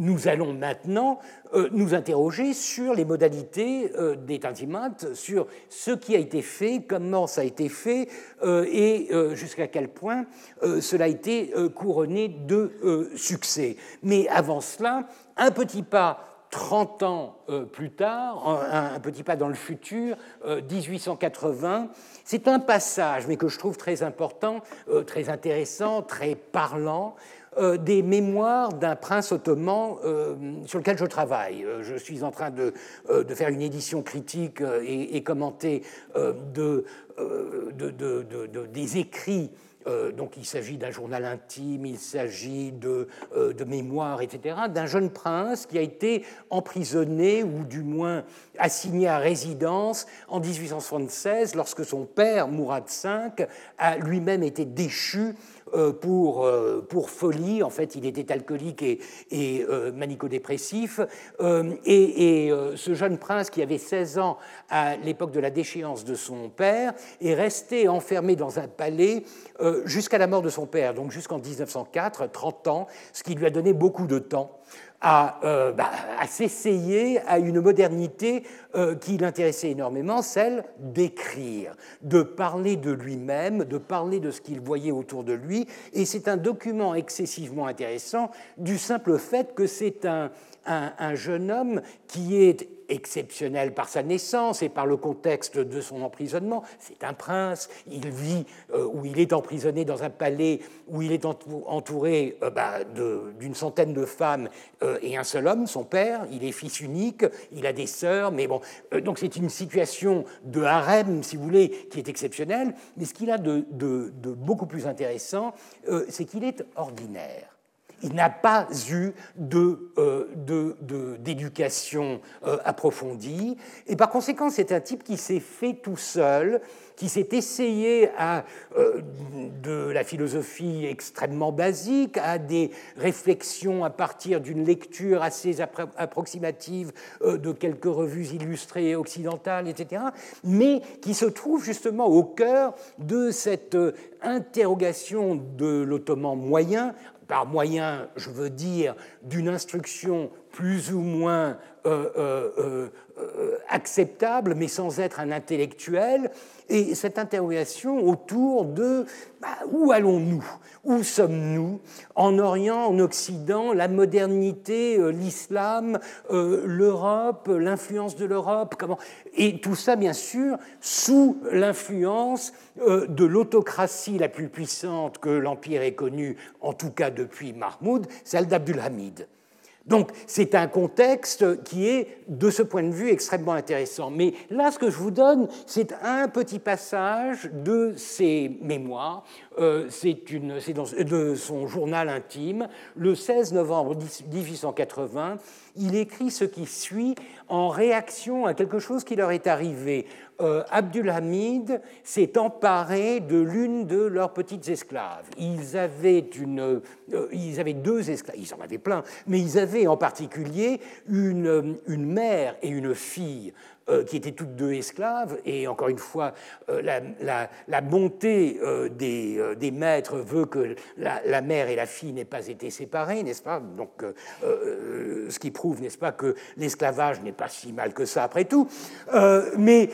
Nous allons maintenant euh, nous interroger sur les modalités euh, des Tanzimat, sur ce qui a été fait, comment ça a été fait euh, et jusqu'à quel point cela a été couronné de succès. Mais avant cela, un petit pas 30 ans plus tard, un, petit pas dans le futur, 1880, c'est un passage, mais que je trouve très important, très intéressant, très parlant, euh, des mémoires d'un prince ottoman euh, sur lequel je travaille. Euh, je suis en train de, faire une édition critique et, et commentée de, de, des écrits donc il s'agit d'un journal intime, il s'agit de, de mémoires, etc., d'un jeune prince qui a été emprisonné ou du moins assigné à résidence en 1876 lorsque son père, Mourad V, a lui-même été déchu pour, euh, pour folie. En fait, il était alcoolique et, et euh, manico-dépressif. et, et ce jeune prince, qui avait 16 ans à l'époque de la déchéance de son père, est resté enfermé dans un palais jusqu'à la mort de son père, donc jusqu'en 1904, 30 ans, ce qui lui a donné beaucoup de temps euh, bah, à, s'essayer à une modernité euh, qui l'intéressait énormément, celle d'écrire, de parler de lui-même, de parler de ce qu'il voyait autour de lui. Et c'est un document excessivement intéressant du simple fait que c'est un, un, jeune homme qui est exceptionnel par sa naissance et par le contexte de son emprisonnement. C'est un prince, il vit euh, ou il est emprisonné dans un palais où il est entouré euh, bah, d'une centaine de femmes euh, et un seul homme, son père. Il est fils unique, il a des sœurs, mais bon, donc c'est une situation de harem, si vous voulez, qui est exceptionnelle. Mais ce qu'il a de beaucoup plus intéressant, c'est qu'il est ordinaire il n'a pas eu d'éducation de, euh, approfondie. Et par conséquent, c'est un type qui s'est fait tout seul, qui s'est essayé à euh, de la philosophie extrêmement basique, à des réflexions à partir d'une lecture assez approximative euh, de quelques revues illustrées occidentales, etc., mais qui se trouve justement au cœur de cette interrogation de l'ottoman moyen par moyen, je veux dire, d'une instruction plus ou moins euh, euh, euh, acceptable, mais sans être un intellectuel, et cette interrogation autour de bah, où allons-nous? Où sommes-nous? En Orient, en Occident, la modernité, l'islam, l'Europe, l'influence de l'Europe, comment? Et tout ça, bien sûr, sous l'influence de l'autocratie la plus puissante que l'Empire ait connue, en tout cas depuis Mahmoud, celle d'Abdulhamid. Donc c'est un contexte qui est, de ce point de vue, extrêmement intéressant. Mais là, ce que je vous donne, c'est un petit passage de ses mémoires, euh, c'est de son journal intime. Le 16 novembre 1880, il écrit ce qui suit en réaction à quelque chose qui leur est arrivé. Euh, Abdulhamid s'est emparé de l'une de leurs petites esclaves. Ils avaient, une, euh, ils avaient deux esclaves, ils en avaient plein, mais ils avaient en particulier une, une mère et une fille qui étaient toutes deux esclaves, et encore une fois, euh, la, bonté euh, des, maîtres veut que la, mère et la fille n'aient pas été séparées, n'est-ce pas? Donc, ce qui prouve, n'est-ce pas, que l'esclavage n'est pas si mal que ça après tout. mais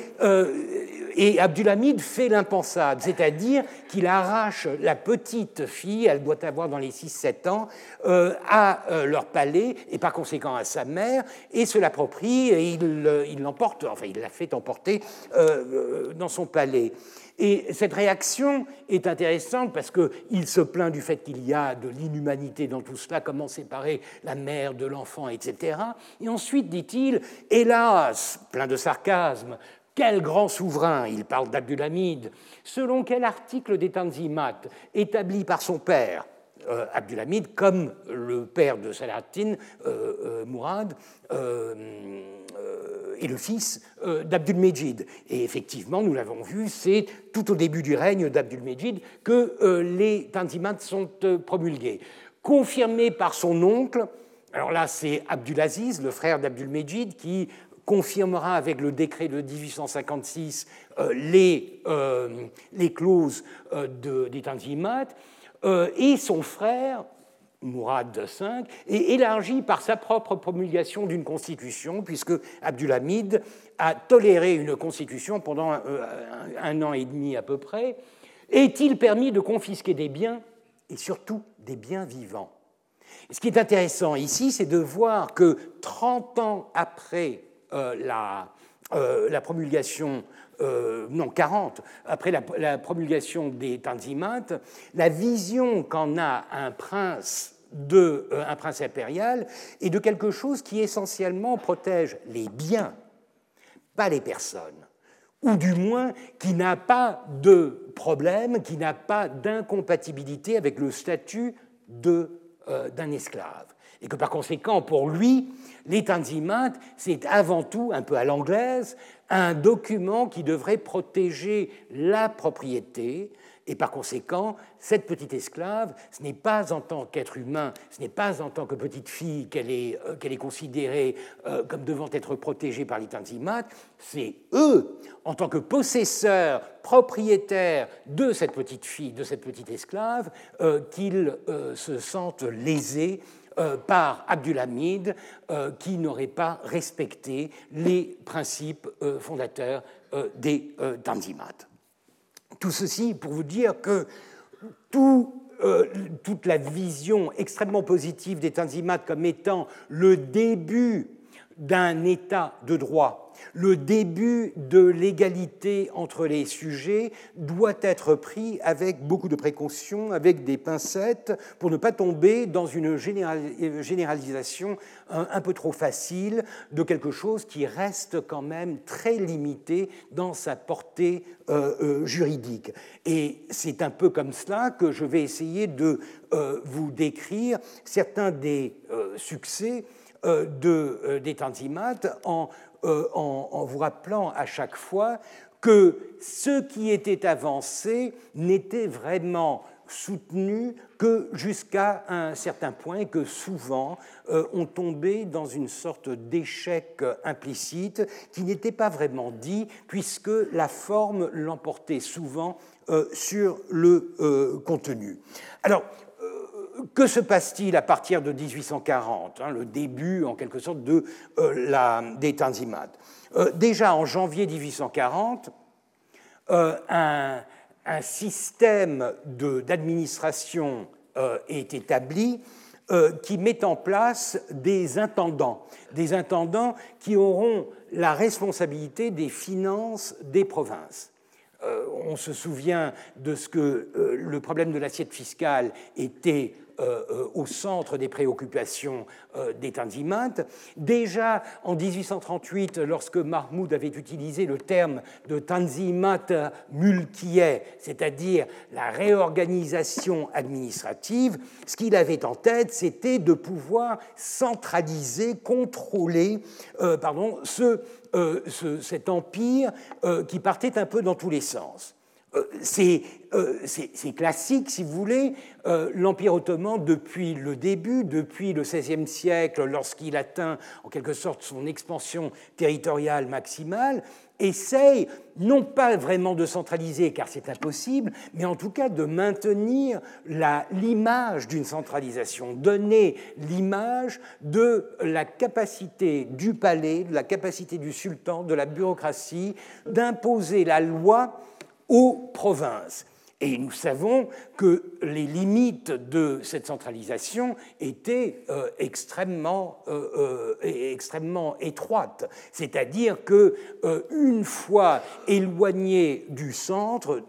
et Abdulhamid fait l'impensable, c'est-à-dire qu'il arrache la petite fille, elle doit avoir dans les 6-7 ans, euh, à euh, leur palais et par conséquent à sa mère, et se l'approprie et il l'emporte, enfin il la fait emporter euh, dans son palais. Et cette réaction est intéressante parce qu'il se plaint du fait qu'il y a de l'inhumanité dans tout cela, comment séparer la mère de l'enfant, etc. Et ensuite, dit-il, hélas, plein de sarcasme, quel grand souverain Il parle d'Abdulhamid. Selon quel article des Tanzimat établi par son père euh, Abdulhamid comme le père de Salahaddin, euh, euh, Mourad, et le fils d'Abdulmejid. Et effectivement, nous l'avons vu, c'est tout au début du règne d'Abdulmejid que les Tanzimat sont promulgués. Confirmé par son oncle, alors là, c'est Abdulaziz, le frère d'Abdulmejid, qui confirmera avec le décret de 1856 euh, les, euh, les, clauses euh, de, des Tanzimat, et son frère, Mourad V, est élargi par sa propre promulgation d'une constitution, puisque Abdulhamid a toléré une constitution pendant un, an et demi à peu près. Est-il permis de confisquer des biens, et surtout des biens vivants? Ce qui est intéressant ici, c'est de voir que 30 ans après euh, euh, la, promulgation, euh, non 40, après la, promulgation des Tanzimat, la vision qu'en a un prince de un prince impérial est de quelque chose qui essentiellement protège les biens, pas les personnes, ou du moins qui n'a pas de problème, qui n'a pas d'incompatibilité avec le statut d'un esclave. Et que par conséquent, pour lui, les Tanzimat, c'est avant tout, un peu à l'anglaise, un document qui devrait protéger la propriété, et par conséquent, cette petite esclave, ce n'est pas en tant qu'être humain, ce n'est pas en tant que petite fille qu'elle est, euh, est considérée euh, comme devant être protégée par les Tanzimat, c'est eux, en tant que possesseurs, propriétaires de cette petite fille, de cette petite esclave, euh, qu'ils se sentent lésés euh, par Abdulhamid euh, qui n'aurait pas respecté les principes euh, fondateurs des Tanzimat. Tout ceci pour vous dire que toute la vision extrêmement positive des Tanzimat comme étant le début d'un État de droit le début de l'égalité entre les sujets doit être pris avec beaucoup de précautions, avec des pincettes, pour ne pas tomber dans une généralisation un, peu trop facile de quelque chose qui reste quand même très limité dans sa portée euh, euh, juridique. Et c'est un peu comme cela que je vais essayer de euh, vous décrire certains des succès de, des Tanzimat en euh, en, vous rappelant à chaque fois que ce qui était avancé n'était vraiment soutenu que jusqu'à un certain point et que souvent euh, on tombait dans une sorte d'échec implicite qui n'était pas vraiment dit puisque la forme l'emportait souvent euh, sur le contenu. Alors, que se passe-t-il à partir de 1840, hein, le début en quelque sorte de, euh, la, des Tanzimat? Euh, Déjà en janvier 1840, euh, un, système d'administration est établi qui met en place des intendants, des intendants qui auront la responsabilité des finances des provinces. on se souvient de ce que le problème de l'assiette fiscale était euh, euh, au centre des préoccupations euh, des Tanzimat. Déjà en 1838, lorsque Mahmoud avait utilisé le terme de Tanzimat mulkiye, c'est-à-dire la réorganisation administrative, ce qu'il avait en tête, c'était de pouvoir centraliser, contrôler pardon, ce, cet empire qui partait un peu dans tous les sens. Euh, c'est classique, si vous voulez. Euh, L'Empire ottoman, depuis le début, depuis le XVIe siècle, lorsqu'il atteint en quelque sorte son expansion territoriale maximale, essaye non pas vraiment de centraliser, car c'est impossible, mais en tout cas de maintenir l'image d'une centralisation, donner l'image de la capacité du palais, de la capacité du sultan, de la bureaucratie, d'imposer la loi aux provinces. Et nous savons que les limites de cette centralisation étaient euh, extrêmement, euh, euh, extrêmement étroites. C'est-à-dire que une fois éloigné du centre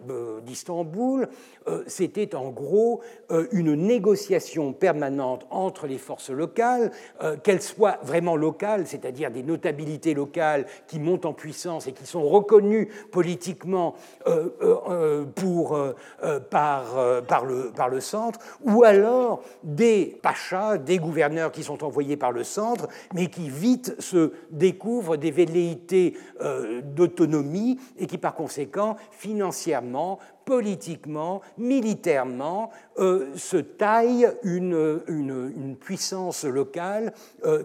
d'Istanbul, c'était en gros une négociation permanente entre les forces locales, qu'elles soient vraiment locales, c'est-à-dire des notabilités locales qui montent en puissance et qui sont reconnues politiquement pour par, euh, le, par le centre, ou alors des pachas, des gouverneurs qui sont envoyés par le centre, mais qui vite se découvrent des velléités euh, d'autonomie et qui par conséquent, financièrement, politiquement, militairement, se taillent une, puissance locale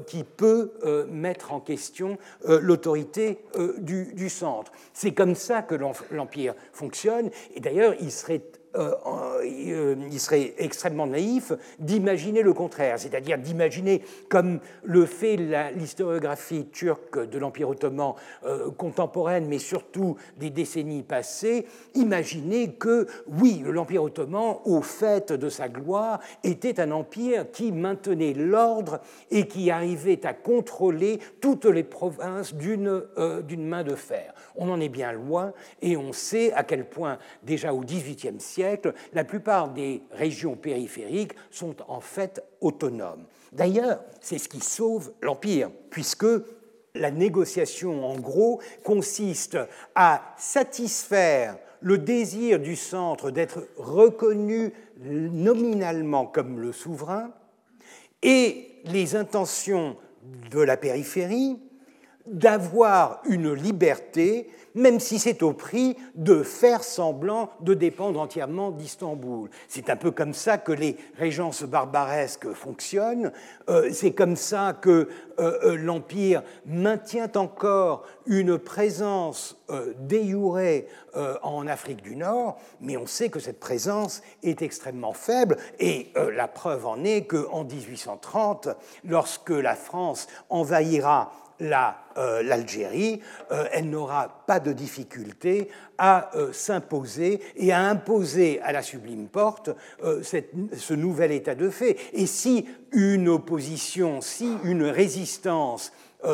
qui peut mettre en question l'autorité du, du, centre. C'est comme ça que l'Empire fonctionne, et d'ailleurs il serait euh, euh, il serait extrêmement naïf d'imaginer le contraire, c'est-à-dire d'imaginer, comme le fait l'historiographie turque de l'Empire ottoman euh, contemporaine, mais surtout des décennies passées, imaginer que, oui, l'Empire ottoman, au fait de sa gloire, était un empire qui maintenait l'ordre et qui arrivait à contrôler toutes les provinces d'une main de fer. On en est bien loin et on sait à quel point, déjà au XVIIIe siècle, la plupart des régions périphériques sont en fait autonomes. D'ailleurs, c'est ce qui sauve l'Empire, puisque la négociation, en gros, consiste à satisfaire le désir du centre d'être reconnu nominalement comme le souverain et les intentions de la périphérie d'avoir une liberté même si c'est au prix de faire semblant de dépendre entièrement d'Istanbul. C'est un peu comme ça que les régences barbaresques fonctionnent, euh, c'est comme ça que euh, euh, l'Empire maintient encore une présence déjurée en Afrique du Nord, mais on sait que cette présence est extrêmement faible, et la preuve en est qu'en 1830, lorsque la France envahira euh, l'Algérie, euh, elle n'aura pas de difficulté à euh, s'imposer et à imposer à la sublime porte ce nouvel état de fait. Et si une opposition, si une résistance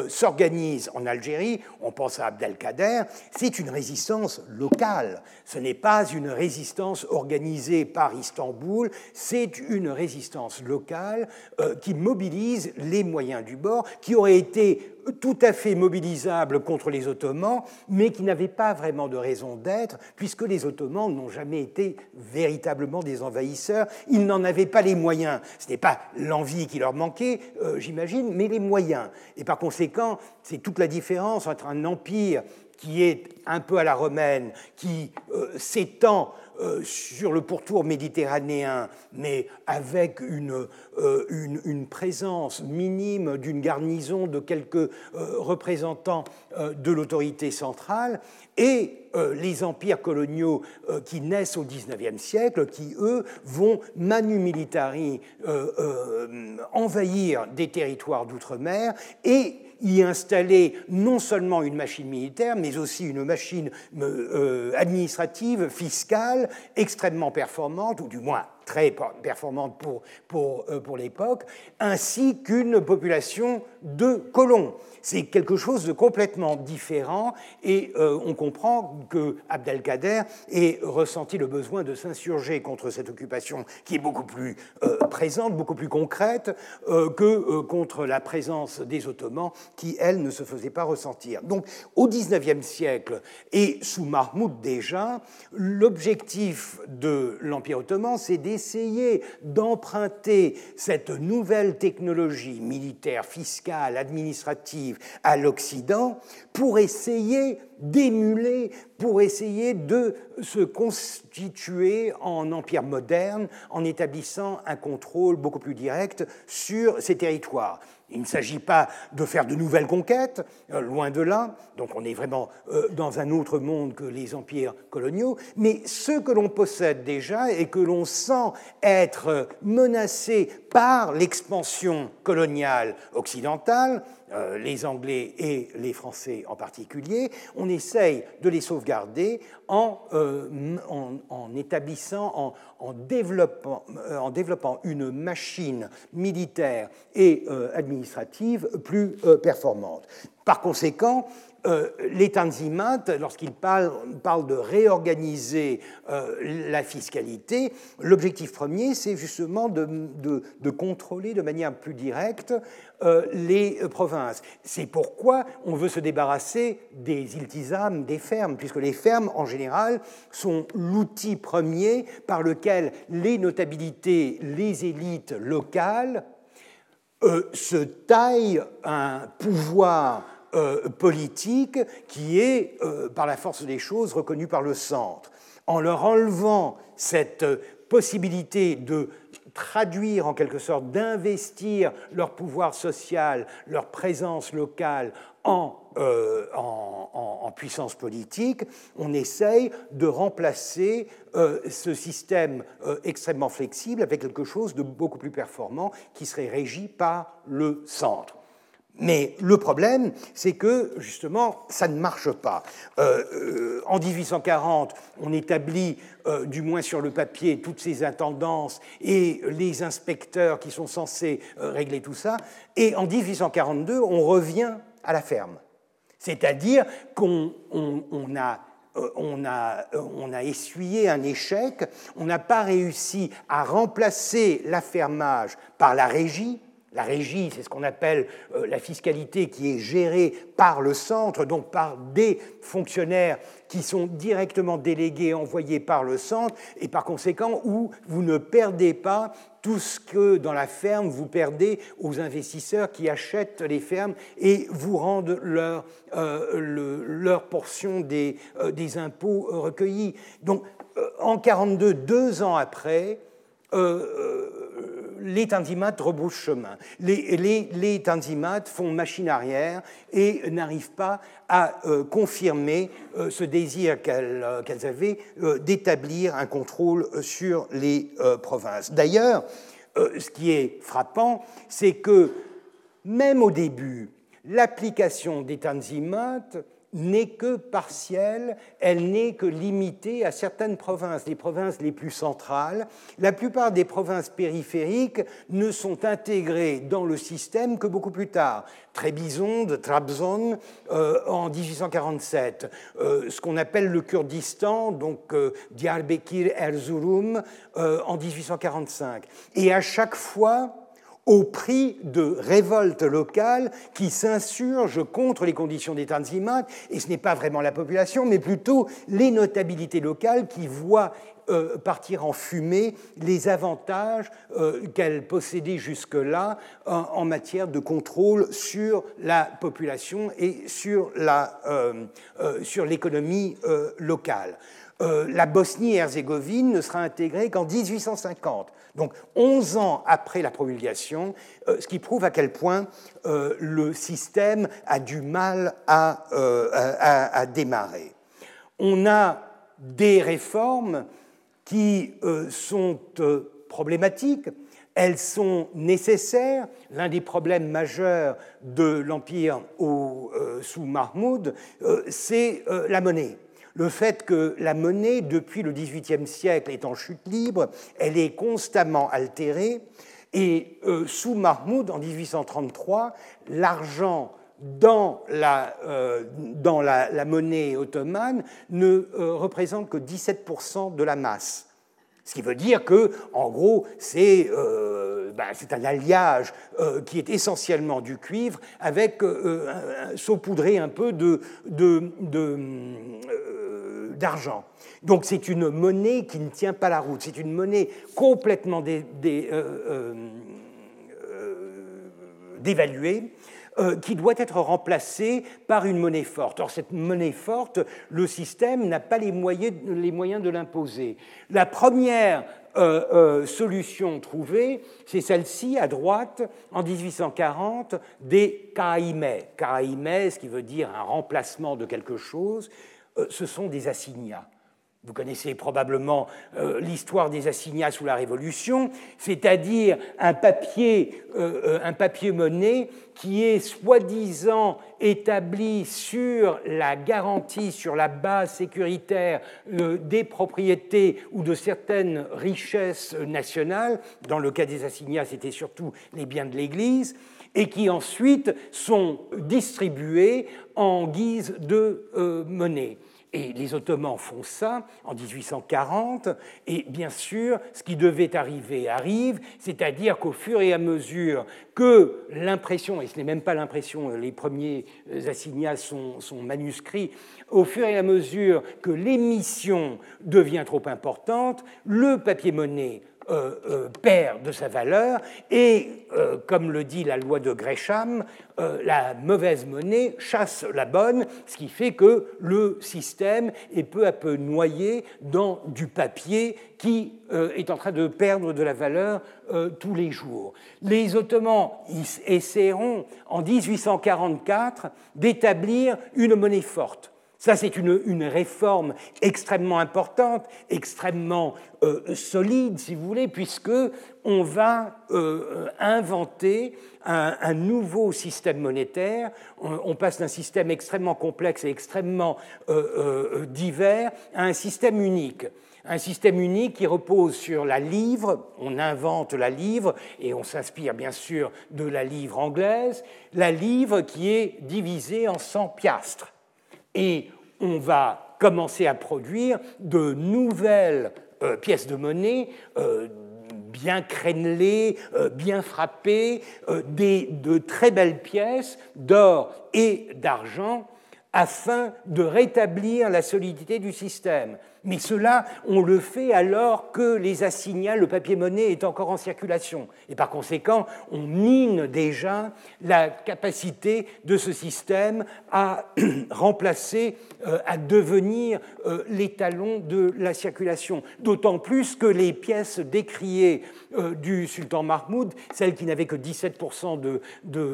s'organise en Algérie, on pense à Abdelkader, c'est une résistance locale. Ce n'est pas une résistance organisée par Istanbul, c'est une résistance locale qui mobilise les moyens du bord, qui aurait été tout à fait mobilisable contre les Ottomans, mais qui n'avait pas vraiment de raison d'être, puisque les Ottomans n'ont jamais été véritablement des envahisseurs. Ils n'en avaient pas les moyens. Ce n'est pas l'envie qui leur manquait, euh, j'imagine, mais les moyens. Et par conséquent, c'est toute la différence entre un empire qui est un peu à la romaine, qui euh, s'étend euh, sur le pourtour méditerranéen, mais avec une, euh, une, présence minime d'une garnison de quelques représentants de l'autorité centrale, et les empires coloniaux qui naissent au XIXe siècle, qui, eux, vont manu militari envahir des territoires d'outre-mer et y installer non seulement une machine militaire, mais aussi une machine euh, administrative, fiscale, extrêmement performante, ou du moins très performante pour, pour, euh, pour l'époque, ainsi qu'une population de colons. C'est quelque chose de complètement différent et euh, on comprend que Abdelkader ait ressenti le besoin de s'insurger contre cette occupation qui est beaucoup plus euh, présente, beaucoup plus concrète que contre la présence des Ottomans qui, elle, ne se faisait pas ressentir. Donc au XIXe siècle et sous Mahmoud déjà, l'objectif de l'Empire ottoman, c'est d'essayer d'emprunter cette nouvelle technologie militaire, fiscale, administrative à l'Occident pour essayer d'émuler, pour essayer de se constituer en empire moderne en établissant un contrôle beaucoup plus direct sur ces territoires. Il ne s'agit pas de faire de nouvelles conquêtes, euh, loin de là, donc on est vraiment euh, dans un autre monde que les empires coloniaux, mais ce que l'on possède déjà et que l'on sent être menacé par l'expansion coloniale occidentale, euh, les Anglais et les Français en particulier, on essaye de les sauvegarder en, en, établissant, en, développant, en, développant, une machine militaire et administrative plus performante. Par conséquent, euh, les Tanzimat, lorsqu'ils parlent, de réorganiser euh, la fiscalité, l'objectif premier, c'est justement de, contrôler de manière plus directe euh, les provinces. C'est pourquoi on veut se débarrasser des iltisames, des fermes, puisque les fermes, en général, sont l'outil premier par lequel les notabilités, les élites locales se taillent un pouvoir euh, politique qui est, euh, par la force des choses, reconnu par le centre. En leur enlevant cette possibilité de traduire en quelque sorte, d'investir leur pouvoir social, leur présence locale en, euh, en, puissance politique, on essaye de remplacer ce système extrêmement flexible avec quelque chose de beaucoup plus performant qui serait régi par le centre. Mais le problème, c'est que justement, ça ne marche pas. Euh, euh, en 1840, on établit, euh, du moins sur le papier, toutes ces intendances et les inspecteurs qui sont censés régler tout ça. Et en 1842, on revient à la ferme. C'est-à-dire qu'on a a, essuyé un échec, on n'a pas réussi à remplacer l'affermage par la régie, la régie, c'est ce qu'on appelle euh, la fiscalité qui est gérée par le centre, donc par des fonctionnaires qui sont directement délégués, envoyés par le centre, et par conséquent où vous ne perdez pas tout ce que dans la ferme vous perdez aux investisseurs qui achètent les fermes et vous rendent leur, euh, leur portion des, euh, des, impôts recueillis. Donc en 42, deux ans après, les Tanzimat rebroussent chemin. Les, les, font machine arrière et n'arrivent pas à euh, confirmer euh, ce désir euh, qu'elles avaient d'établir un contrôle sur les provinces. D'ailleurs, ce qui est frappant, c'est que même au début, l'application des Tanzimat n'est que partielle, elle n'est que limitée à certaines provinces, les provinces les plus centrales. La plupart des provinces périphériques ne sont intégrées dans le système que beaucoup plus tard. Trébizonde, Trabzon euh, en 1847, euh, ce qu'on appelle le Kurdistan, donc euh, Diyarbakir, Erzurum en 1845. Et à chaque fois, au prix de révoltes locales qui s'insurgent contre les conditions des Tanzimat, et ce n'est pas vraiment la population, mais plutôt les notabilités locales qui voient euh, partir en fumée les avantages euh, qu'elles possédaient jusque-là en, matière de contrôle sur la population et sur euh, l'économie locale. La Bosnie-Herzégovine ne sera intégrée qu'en 1850 donc 11 ans après la promulgation, euh, ce qui prouve à quel point euh, le système a du mal euh, à, démarrer. On a des réformes qui sont problématiques, elles sont nécessaires. L'un des problèmes majeurs de l'Empire sous Mahmoud, c'est la monnaie le fait que la monnaie, depuis le XVIIIe siècle, est en chute libre, elle est constamment altérée, et euh, sous Mahmoud, en 1833, l'argent dans, la, euh, dans la, monnaie ottomane ne euh, représente que 17% de la masse. Ce qui veut dire que, en gros, c'est ben, un alliage qui est essentiellement du cuivre avec saupoudré un peu de, de d'argent. Donc c'est une monnaie qui ne tient pas la route, c'est une monnaie complètement euh, euh, euh, qui doit être remplacée par une monnaie forte. Or, cette monnaie forte, le système n'a pas les moyens, de l'imposer. La première solution trouvée, c'est celle-ci à droite, en 1840, des karaïmais. Karaïmais, ce qui veut dire un remplacement de quelque chose, euh, ce sont des assignats. Vous connaissez probablement euh, l'histoire des assignats sous la Révolution, c'est-à-dire un papier, euh, euh, un papier monnaie qui est soi-disant établi sur la garantie, sur la base sécuritaire des propriétés ou de certaines richesses nationales. Dans le cas des assignats, c'était surtout les biens de l'Église et qui ensuite sont distribués en guise de monnaie. Et les Ottomans font ça en 1840, et bien sûr, ce qui devait arriver arrive, c'est-à-dire qu'au fur et à mesure que l'impression, et ce n'est même pas l'impression, les premiers assignats sont, sont, manuscrits, au fur et à mesure que l'émission devient trop importante, le papier-monnaie perd de sa valeur et, euh, comme le dit la loi de Gresham, la mauvaise monnaie chasse la bonne, ce qui fait que le système est peu à peu noyé dans du papier qui est en train de perdre de la valeur tous les jours. Les Ottomans essaieront en 1844 d'établir une monnaie forte ça, c'est une, réforme extrêmement importante, extrêmement euh, solide, si vous voulez, puisque on va euh, inventer un, nouveau système monétaire. On, passe d'un système extrêmement complexe et extrêmement euh, divers à un système unique. Un système unique qui repose sur la livre, on invente la livre et on s'inspire bien sûr de la livre anglaise, la livre qui est divisée en 100 piastres et on va commencer à produire de nouvelles euh, pièces de monnaie euh, bien crénelées, euh, bien frappées, de très belles pièces d'or et d'argent afin de rétablir la solidité du système. Mais cela, on le fait alors que les assignats, le papier-monnaie est encore en circulation. Et par conséquent, on mine déjà la capacité de ce système à remplacer, euh, à devenir euh, l'étalon de la circulation. D'autant plus que les pièces décriées euh, du sultan Mahmoud, celles qui n'avaient que 17%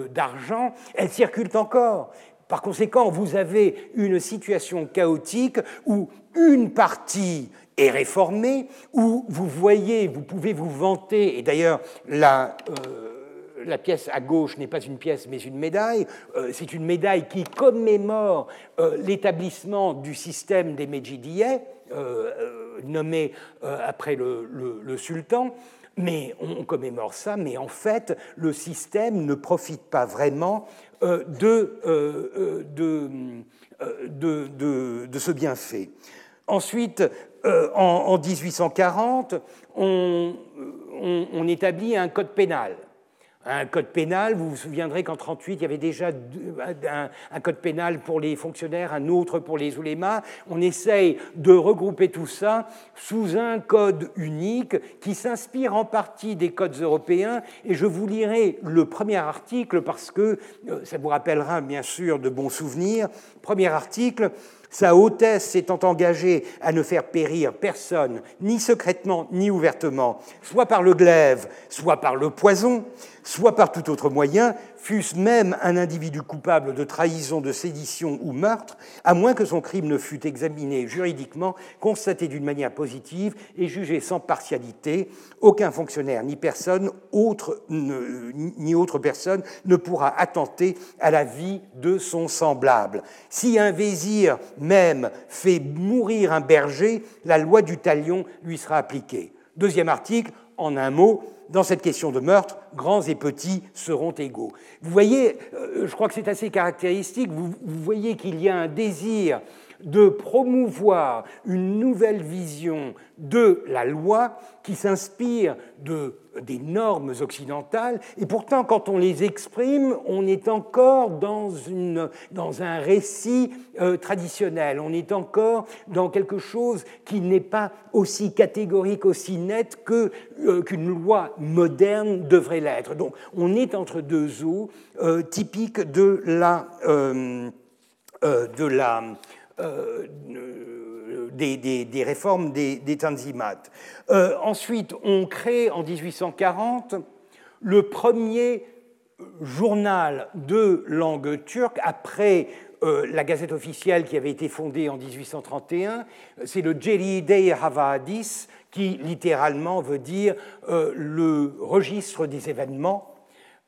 d'argent, de, elles circulent encore. Par conséquent, vous avez une situation chaotique où une partie est réformée, où vous voyez, vous pouvez vous vanter, et d'ailleurs la, euh, pièce à gauche n'est pas une pièce mais une médaille, euh, c'est une médaille qui commémore euh, l'établissement du système des Medjidiyeh, nommé après le, sultan, mais on commémore ça, mais en fait, le système ne profite pas vraiment de, de, de ce bienfait. Ensuite, euh, en, 1840, on, établit un code pénal. Un code pénal, vous vous souviendrez qu'en 1938, il y avait déjà un, code pénal pour les fonctionnaires, un autre pour les oulémas. On essaye de regrouper tout ça sous un code unique qui s'inspire en partie des codes européens. Et je vous lirai le premier article parce que euh, ça vous rappellera bien sûr de bons souvenirs. Premier article sa hautesse s'étant engagée à ne faire périr personne, ni secrètement, ni ouvertement, soit par le glaive, soit par le poison, soit par tout autre moyen, fût-ce même un individu coupable de trahison, de sédition ou meurtre, à moins que son crime ne fût examiné juridiquement, constaté d'une manière positive et jugé sans partialité, aucun fonctionnaire ni personne autre, ni autre personne ne pourra attenter à la vie de son semblable. Si un vésir même fait mourir un berger, la loi du talion lui sera appliquée. Deuxième article, en un mot, dans cette question de meurtre, grands et petits seront égaux. Vous voyez, euh, je crois que c'est assez caractéristique, vous, voyez qu'il y a un désir de promouvoir une nouvelle vision de la loi qui s'inspire de, des normes occidentales. Et pourtant, quand on les exprime, on est encore dans, une, dans un récit euh, traditionnel, on est encore dans quelque chose qui n'est pas aussi catégorique, aussi net euh, qu'une loi moderne devrait l'être. Donc on est entre deux eaux euh, typiques de la... de la euh, des, réformes des, des Tanzimat. Euh, ensuite, on crée en 1840 le premier journal de langue turque après euh, la Gazette officielle qui avait été fondée en 1831. C'est le Ceride Havadis qui littéralement veut dire euh, le registre des événements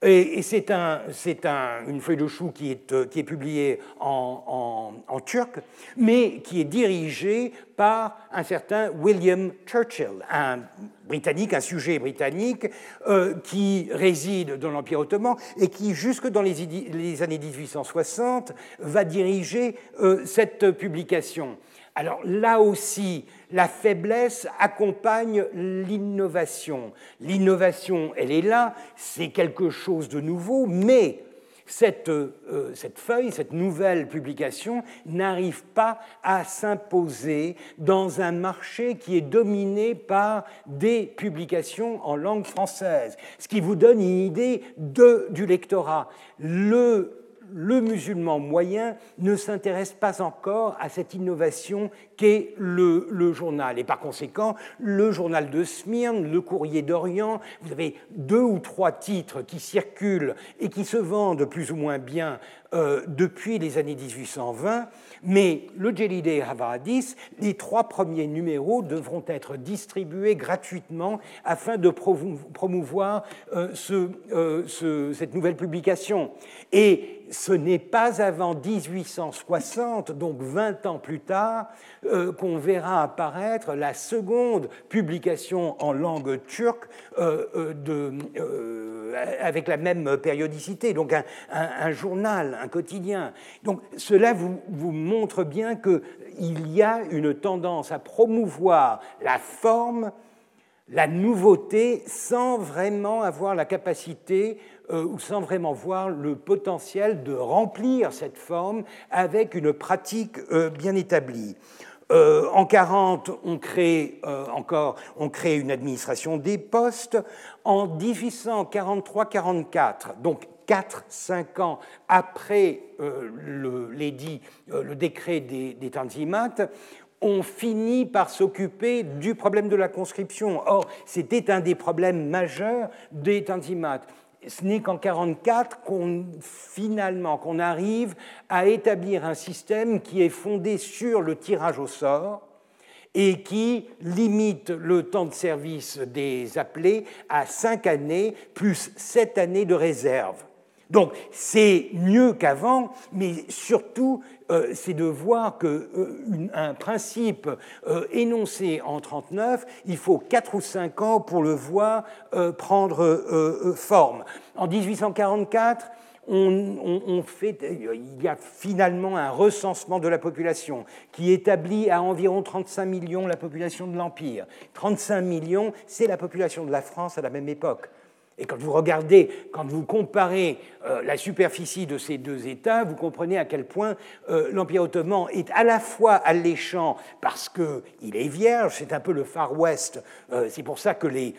et, c'est une feuille de chou qui est, euh, publiée en, turc, mais qui est dirigée par un certain William Churchill, un britannique, un sujet britannique, euh, qui réside dans l'Empire ottoman et qui, jusque dans les, années 1860, va diriger euh, cette publication. Alors là aussi, la faiblesse accompagne l'innovation. L'innovation, elle est là, c'est quelque chose de nouveau, mais cette, euh, cette, feuille, cette nouvelle publication n'arrive pas à s'imposer dans un marché qui est dominé par des publications en langue française, ce qui vous donne une idée du lectorat. Le le musulman moyen ne s'intéresse pas encore à cette innovation qu'est le, journal. Et par conséquent, le journal de Smyrne, le courrier d'Orient, vous avez deux ou trois titres qui circulent et qui se vendent plus ou moins bien euh, depuis les années 1820, mais le Jelide Havadis, les trois premiers numéros devront être distribués gratuitement afin de promouvoir euh, euh, cette nouvelle publication. Et ce n'est pas avant 1860, donc 20 ans plus tard, qu'on verra apparaître la seconde publication en langue turque de, avec la même périodicité, donc un journal un quotidien. Donc cela vous, montre bien qu'il y a une tendance à promouvoir la forme, la nouveauté, sans vraiment avoir la capacité euh, ou sans vraiment voir le potentiel de remplir cette forme avec une pratique euh, bien établie. Euh, en 40, on crée encore, on crée une administration des postes. En 1843-44, donc 4-5 ans après euh, le, euh, le décret des, des on finit par s'occuper du problème de la conscription. Or, c'était un des problèmes majeurs des Tanzimat. Ce n'est qu'en 1944 qu'on finalement qu'on arrive à établir un système qui est fondé sur le tirage au sort et qui limite le temps de service des appelés à 5 années plus 7 années de réserve. Donc c'est mieux qu'avant, mais surtout euh, c'est de voir qu'un euh, principe euh, énoncé en 39, il faut 4 ou 5 ans pour le voir prendre forme. En 1844, on, fait, il y a finalement un recensement de la population qui établit à environ 35 millions la population de l'Empire. 35 millions, c'est la population de la France à la même époque. Et quand vous regardez, quand vous comparez euh, la superficie de ces deux États, vous comprenez à quel point euh, l'Empire ottoman est à la fois alléchant parce qu'il est vierge, c'est un peu le Far West, euh, c'est pour ça que les,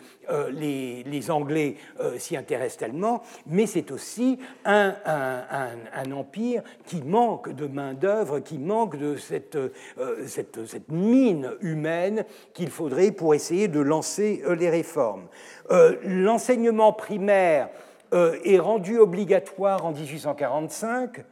les, Anglais s'y intéressent tellement, mais c'est aussi un, un, un, empire qui manque de main-d'œuvre, qui manque de cette, cette, cette mine humaine qu'il faudrait pour essayer de lancer les réformes. L'enseignement primaire est rendu obligatoire en 1845,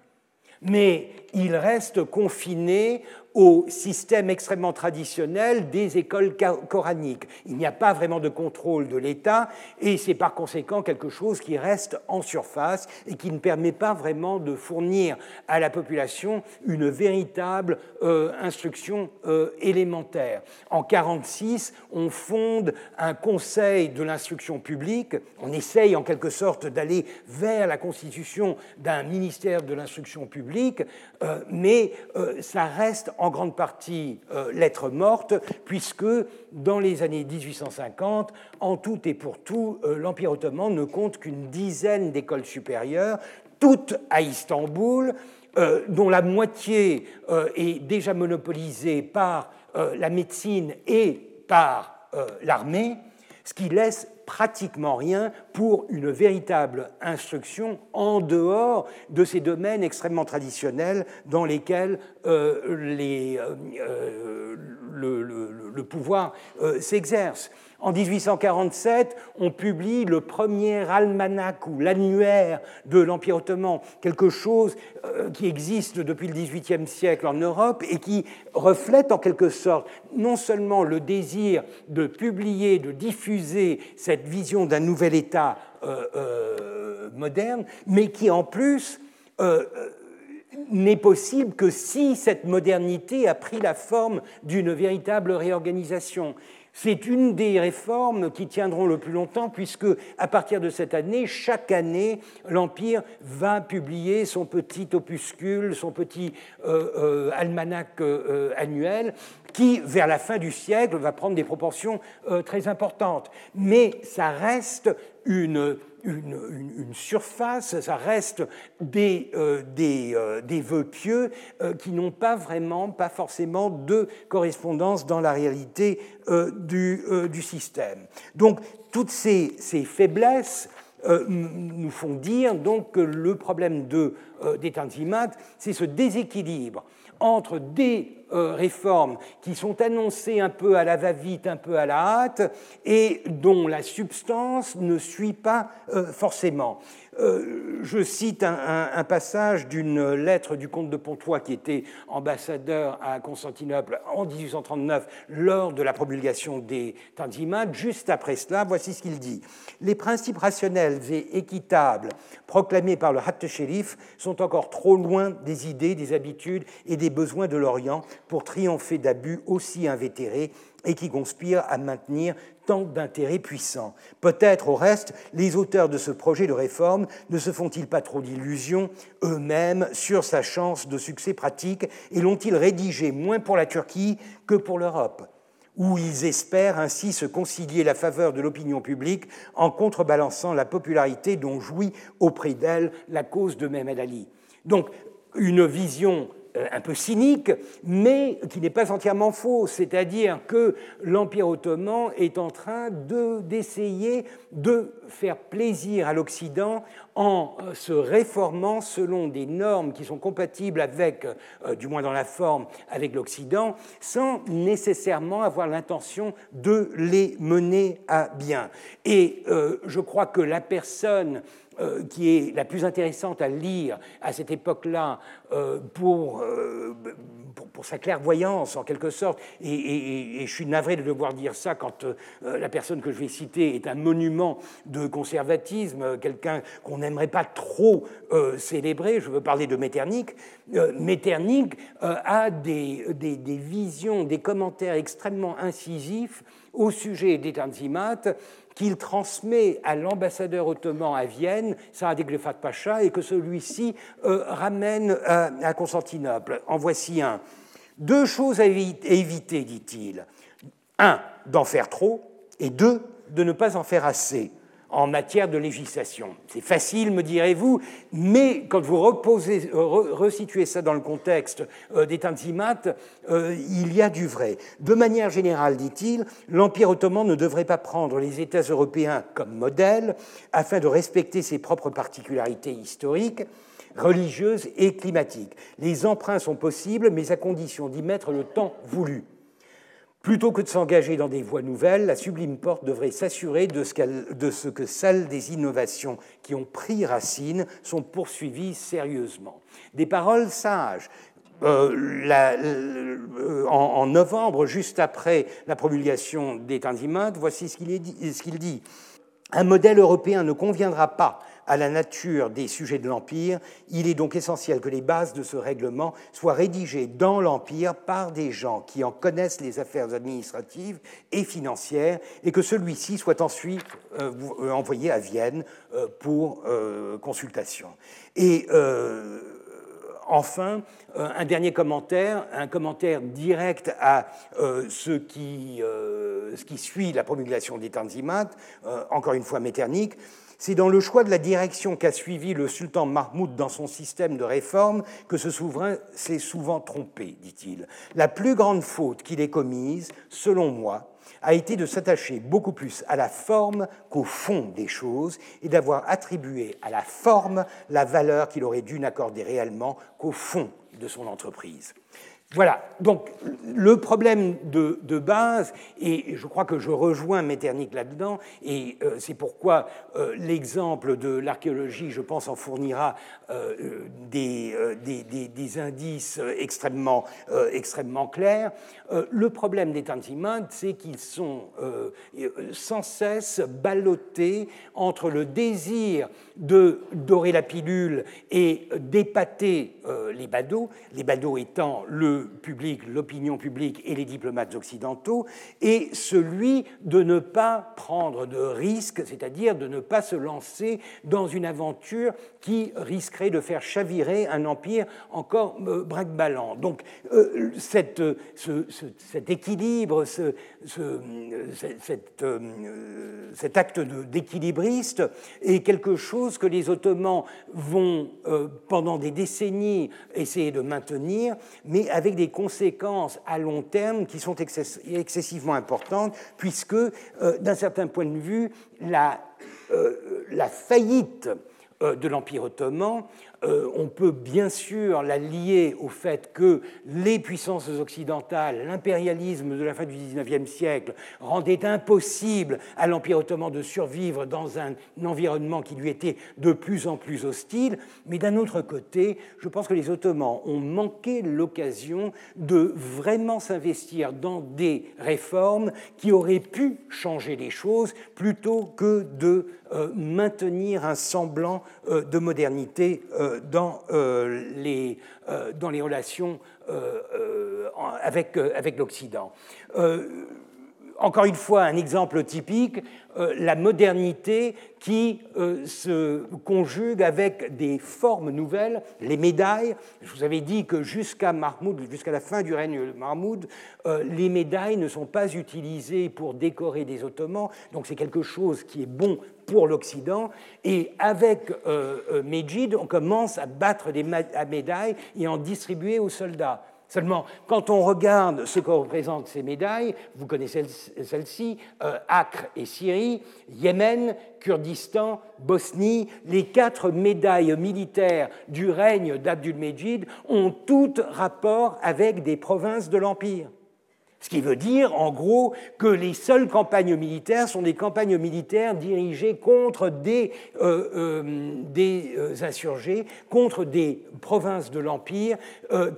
mais il reste confiné au système extrêmement traditionnel des écoles coraniques. Il n'y a pas vraiment de contrôle de l'État et c'est par conséquent quelque chose qui reste en surface et qui ne permet pas vraiment de fournir à la population une véritable euh, instruction euh, élémentaire. En 1946, on fonde un conseil de l'instruction publique, on essaye en quelque sorte d'aller vers la constitution d'un ministère de l'instruction publique, euh, mais ça reste en en grande partie euh, lettre morte, puisque dans les années 1850, en tout et pour tout, euh, l'Empire ottoman ne compte qu'une dizaine d'écoles supérieures, toutes à Istanbul, euh, dont la moitié est déjà monopolisée par la médecine et par l'armée, ce qui laisse pratiquement rien pour une véritable instruction en dehors de ces domaines extrêmement traditionnels dans lesquels euh, les, euh, euh, le, pouvoir s'exerce. En 1847, on publie le premier almanach ou l'annuaire de l'Empire ottoman, quelque chose euh, qui existe depuis le XVIIIe siècle en Europe et qui reflète en quelque sorte non seulement le désir de publier, de diffuser cette vision d'un nouvel État euh, euh, moderne, mais qui en plus n'est possible que si cette modernité a pris la forme d'une véritable réorganisation. C'est une des réformes qui tiendront le plus longtemps, puisque à partir de cette année, chaque année, l'Empire va publier son petit opuscule, son petit euh, euh, almanach euh, annuel, qui, vers la fin du siècle, va prendre des proportions très importantes. Mais ça reste une une, surface, ça reste des, euh, des, euh, des, vœux pieux euh, qui n'ont pas vraiment, pas forcément de correspondance dans la réalité du, du, système. Donc, toutes ces, ces faiblesses nous font dire donc que le problème de, des c'est ce déséquilibre entre des euh, réformes qui sont annoncées un peu à la va-vite, un peu à la hâte, et dont la substance ne suit pas euh, forcément. Euh, je cite un, passage d'une lettre du comte de Pontois qui était ambassadeur à Constantinople en 1839 lors de la promulgation des Tanzimat. Juste après cela, voici ce qu'il dit. Les principes rationnels et équitables proclamés par le Hatt Sherif sont encore trop loin des idées, des habitudes et des besoins de l'Orient pour triompher d'abus aussi invétérés et qui conspirent à maintenir tant d'intérêts puissants. Peut-être, au reste, les auteurs de ce projet de réforme ne se font-ils pas trop d'illusions eux-mêmes sur sa chance de succès pratique et l'ont-ils rédigé moins pour la Turquie que pour l'Europe? Où ils espèrent ainsi se concilier la faveur de l'opinion publique en contrebalançant la popularité dont jouit auprès d'elle la cause de Mehmed Ali? Donc, une vision un peu cynique, mais qui n'est pas entièrement faux, c'est-à-dire que l'Empire ottoman est en train d'essayer de, faire plaisir à l'Occident en euh, se réformant selon des normes qui sont compatibles avec, euh, du moins dans la forme, avec l'Occident, sans nécessairement avoir l'intention de les mener à bien. Et je crois que la personne euh, qui est la plus intéressante à lire à cette époque-là euh, pour, euh, pour, pour, sa clairvoyance en quelque sorte, et, je suis navré de devoir dire ça quand la personne que je vais citer est un monument de conservatisme, quelqu'un qu'on n'aimerait pas trop célébrer, je veux parler de Metternich. Metternich a des, des, des visions, des commentaires extrêmement incisifs au sujet des Tanzimat qu'il transmet à l'ambassadeur ottoman à Vienne, Saad Glefat Pacha, et que celui-ci euh, ramène à, Constantinople. En voici un. Deux choses à éviter, dit-il. Un, d'en faire trop, et deux, de ne pas en faire assez en matière de législation. C'est facile, me direz-vous, mais quand vous reposez, resituez ça dans le contexte euh, des Tanzimat, euh, il y a du vrai. De manière générale, dit-il, l'Empire ottoman ne devrait pas prendre les États européens comme modèle afin de respecter ses propres particularités historiques religieuses et climatiques. Les emprunts sont possibles, mais à condition d'y mettre le temps voulu. Plutôt que de s'engager dans des voies nouvelles, la Sublime Porte devrait s'assurer de, ce que celles des innovations qui ont pris racine sont poursuivies sérieusement. Des paroles sages. Euh, euh, en, novembre, juste après la promulgation des Tanzimat, voici ce qu'il dit. Un modèle européen ne conviendra pas à la nature des sujets de l'Empire, il est donc essentiel que les bases de ce règlement soient rédigées dans l'Empire par des gens qui en connaissent les affaires administratives et financières et que celui-ci soit ensuite euh, euh, envoyé à Vienne euh, pour consultation. Et enfin, un dernier commentaire, un commentaire direct à ce, qui, qui suit la promulgation des Tanzimat, encore une fois Metternich. C'est dans le choix de la direction qu'a suivi le sultan Mahmoud dans son système de réforme que ce souverain s'est souvent trompé, dit-il. La plus grande faute qu'il ait commise, selon moi, a été de s'attacher beaucoup plus à la forme qu'au fond des choses et d'avoir attribué à la forme la valeur qu'il aurait dû n'accorder réellement qu'au fond de son entreprise. Voilà, donc le problème de, base, et je crois que je rejoins Metternich là-dedans, et euh, c'est pourquoi euh, l'exemple de l'archéologie, je pense, en fournira euh, des, indices extrêmement, extrêmement clairs. le problème des Tanzimat, c'est qu'ils sont sans cesse ballottés entre le désir de dorer la pilule et d'épater les badauds, les badauds étant le public, l'opinion publique et les diplomates occidentaux, et celui de ne pas prendre de risques, c'est-à-dire de ne pas se lancer dans une aventure qui risquerait de faire chavirer un empire encore euh, braque-ballant. Donc euh, cette, cet équilibre, ce, euh, cet acte d'équilibriste est quelque chose que les Ottomans vont pendant des décennies essayer de maintenir, mais avec des conséquences à long terme qui sont excessivement importantes, puisque, euh, d'un certain point de vue, la, euh, faillite euh, de l'Empire ottoman euh, on peut bien sûr la lier au fait que les puissances occidentales, l'impérialisme de la fin du XIXe siècle, rendaient impossible à l'Empire ottoman de survivre dans un environnement qui lui était de plus en plus hostile. Mais d'un autre côté, je pense que les Ottomans ont manqué l'occasion de vraiment s'investir dans des réformes qui auraient pu changer les choses plutôt que de euh, maintenir un semblant euh, de modernité dans, euh, les, euh, dans les relations euh, avec, avec l'Occident encore une fois, un exemple typique, euh, la modernité qui euh, se conjugue avec des formes nouvelles, les médailles. Je vous avais dit que jusqu'à Mahmoud, jusqu'à la fin du règne de Mahmoud, euh, les médailles ne sont pas utilisées pour décorer des Ottomans, donc c'est quelque chose qui est bon pour l'Occident. Et avec Mejid, on commence à battre des médailles et en distribuer aux soldats. Seulement, quand on regarde ce que représentent ces médailles, vous connaissez celles-ci, euh, Acre et Syrie, Yémen, Kurdistan, Bosnie, les quatre médailles militaires du règne d'Abdul-Mejid ont toutes rapport avec des provinces de l'Empire. Ce qui veut dire, en gros, que les seules campagnes militaires sont des campagnes militaires dirigées contre des, euh, euh, euh, insurgés, contre des provinces de l'Empire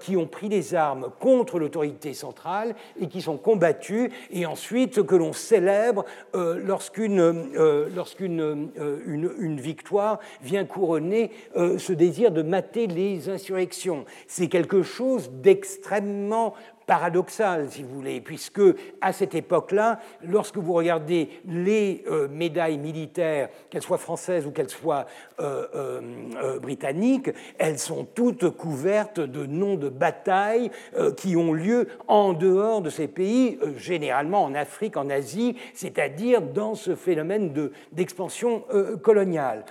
qui ont pris les armes contre l'autorité centrale et qui sont combattues, et ensuite que l'on célèbre lorsqu'une lorsqu'une une, une, victoire vient couronner ce désir de mater les insurrections. C'est quelque chose d'extrêmement paradoxal, si vous voulez, puisque à cette époque-là, lorsque vous regardez les euh, médailles militaires, qu'elles soient françaises ou qu'elles soient euh, euh, britanniques, elles sont toutes couvertes de noms de batailles qui ont lieu en dehors de ces pays, généralement en Afrique, en Asie, c'est-à-dire dans ce phénomène d'expansion coloniale.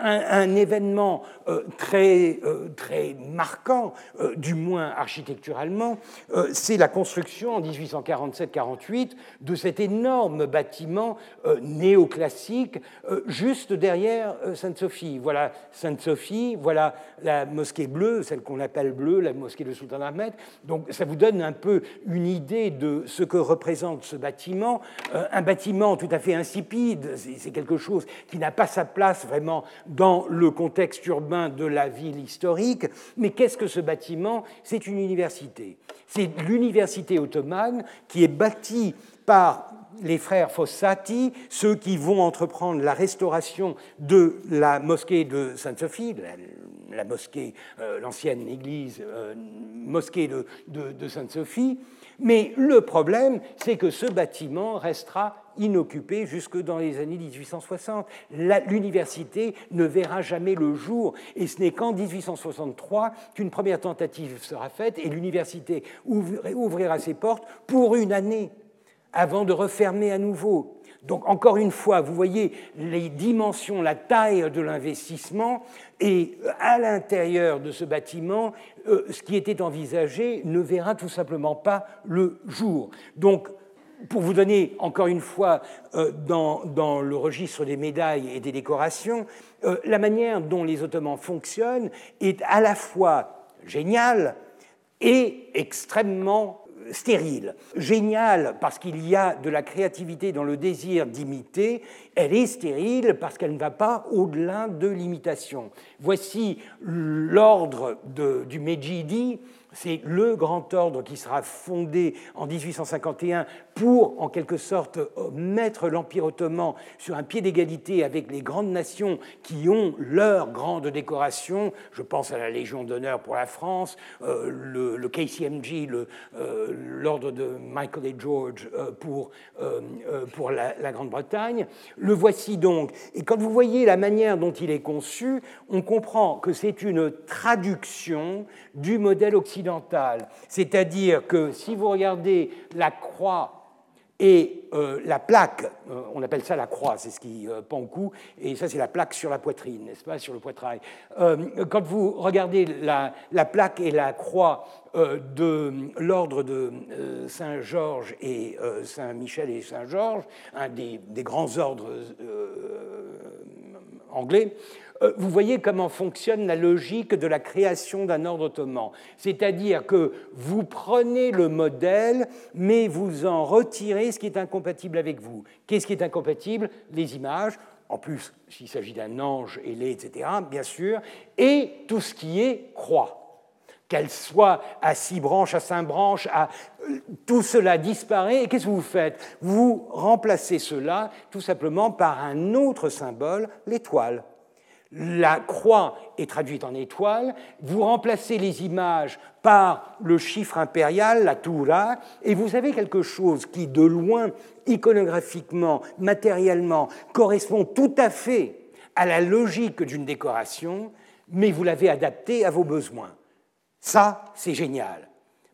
Un, événement euh, très, euh, très marquant, du moins architecturalement, c'est la construction en 1847-48 de cet énorme bâtiment néoclassique juste derrière Sainte-Sophie. Voilà Sainte-Sophie, voilà la mosquée bleue, celle qu'on appelle bleue, la mosquée de Sultan Ahmed. Donc ça vous donne un peu une idée de ce que représente ce bâtiment. un bâtiment tout à fait insipide, c'est quelque chose qui n'a pas sa place vraiment dans le contexte urbain de la ville historique. Mais qu'est-ce que ce bâtiment? C'est une université. C'est l'université ottomane qui est bâtie par les frères Fossati, ceux qui vont entreprendre la restauration de la mosquée de Sainte-Sophie, la, mosquée, euh, l'ancienne église euh, mosquée de, de Sainte-Sophie. Mais le problème, c'est que ce bâtiment restera inoccupé jusque dans les années 1860. L'université ne verra jamais le jour et ce n'est qu'en 1863 qu'une première tentative sera faite et l'université ouvrira ses portes pour une année avant de refermer à nouveau. Donc encore une fois, vous voyez les dimensions, la taille de l'investissement, et à l'intérieur de ce bâtiment, euh, ce qui était envisagé ne verra tout simplement pas le jour. Donc pour vous donner encore une fois euh, dans, le registre des médailles et des décorations, euh, la manière dont les Ottomans fonctionnent est à la fois géniale est extrêmement stérile. Génial parce qu'il y a de la créativité dans le désir d'imiter, elle est stérile parce qu'elle ne va pas au-delà de l'imitation. Voici l'ordre du Mejidi c'est le grand ordre qui sera fondé en 1851 pour, en quelque sorte, mettre l'Empire ottoman sur un pied d'égalité avec les grandes nations qui ont leur grande décoration. Je pense à la Légion d'honneur pour la France, euh, le, KCMG, euh, l'ordre de Michael et George euh, pour, pour la Grande-Bretagne. Le voici donc. Et quand vous voyez la manière dont il est conçu, on comprend que c'est une traduction du modèle occidental. C'est-à-dire que si vous regardez la croix et euh, la plaque, euh, on appelle ça la croix, c'est ce qui euh, pend au cou, et ça c'est la plaque sur la poitrine, n'est-ce pas, sur le poitrail. quand vous regardez la, plaque et la croix de l'ordre de Saint-Georges et Saint-Michel et Saint-Georges, un des, grands ordres anglais, euh, vous voyez comment fonctionne la logique de la création d'un ordre ottoman. C'est-à-dire que vous prenez le modèle, mais vous en retirez ce qui est incompatible avec vous. Qu'est-ce qui est incompatible? Les images, en plus s'il s'agit d'un ange ailé, etc., bien sûr, et tout ce qui est croix qu'elle soit à six branches, à cinq branches, à... tout cela disparaît. Et qu'est-ce que vous faites? Vous remplacez cela tout simplement par un autre symbole, l'étoile la croix est traduite en étoile, vous remplacez les images par le chiffre impérial, la Toura, et vous avez quelque chose qui, de loin, iconographiquement, matériellement, correspond tout à fait à la logique d'une décoration, mais vous l'avez adapté à vos besoins. Ça, c'est génial.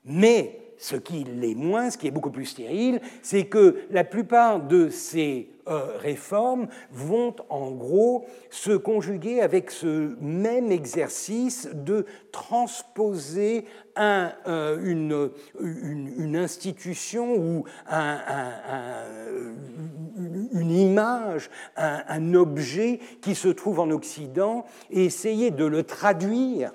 Mais ce qui l'est moins, ce qui est beaucoup plus stérile, c'est que la plupart de ces euh, réformes vont en gros se conjuguer avec ce même exercice de transposer euh, une, institution ou un, une image, un objet qui se trouve en Occident et essayer de le traduire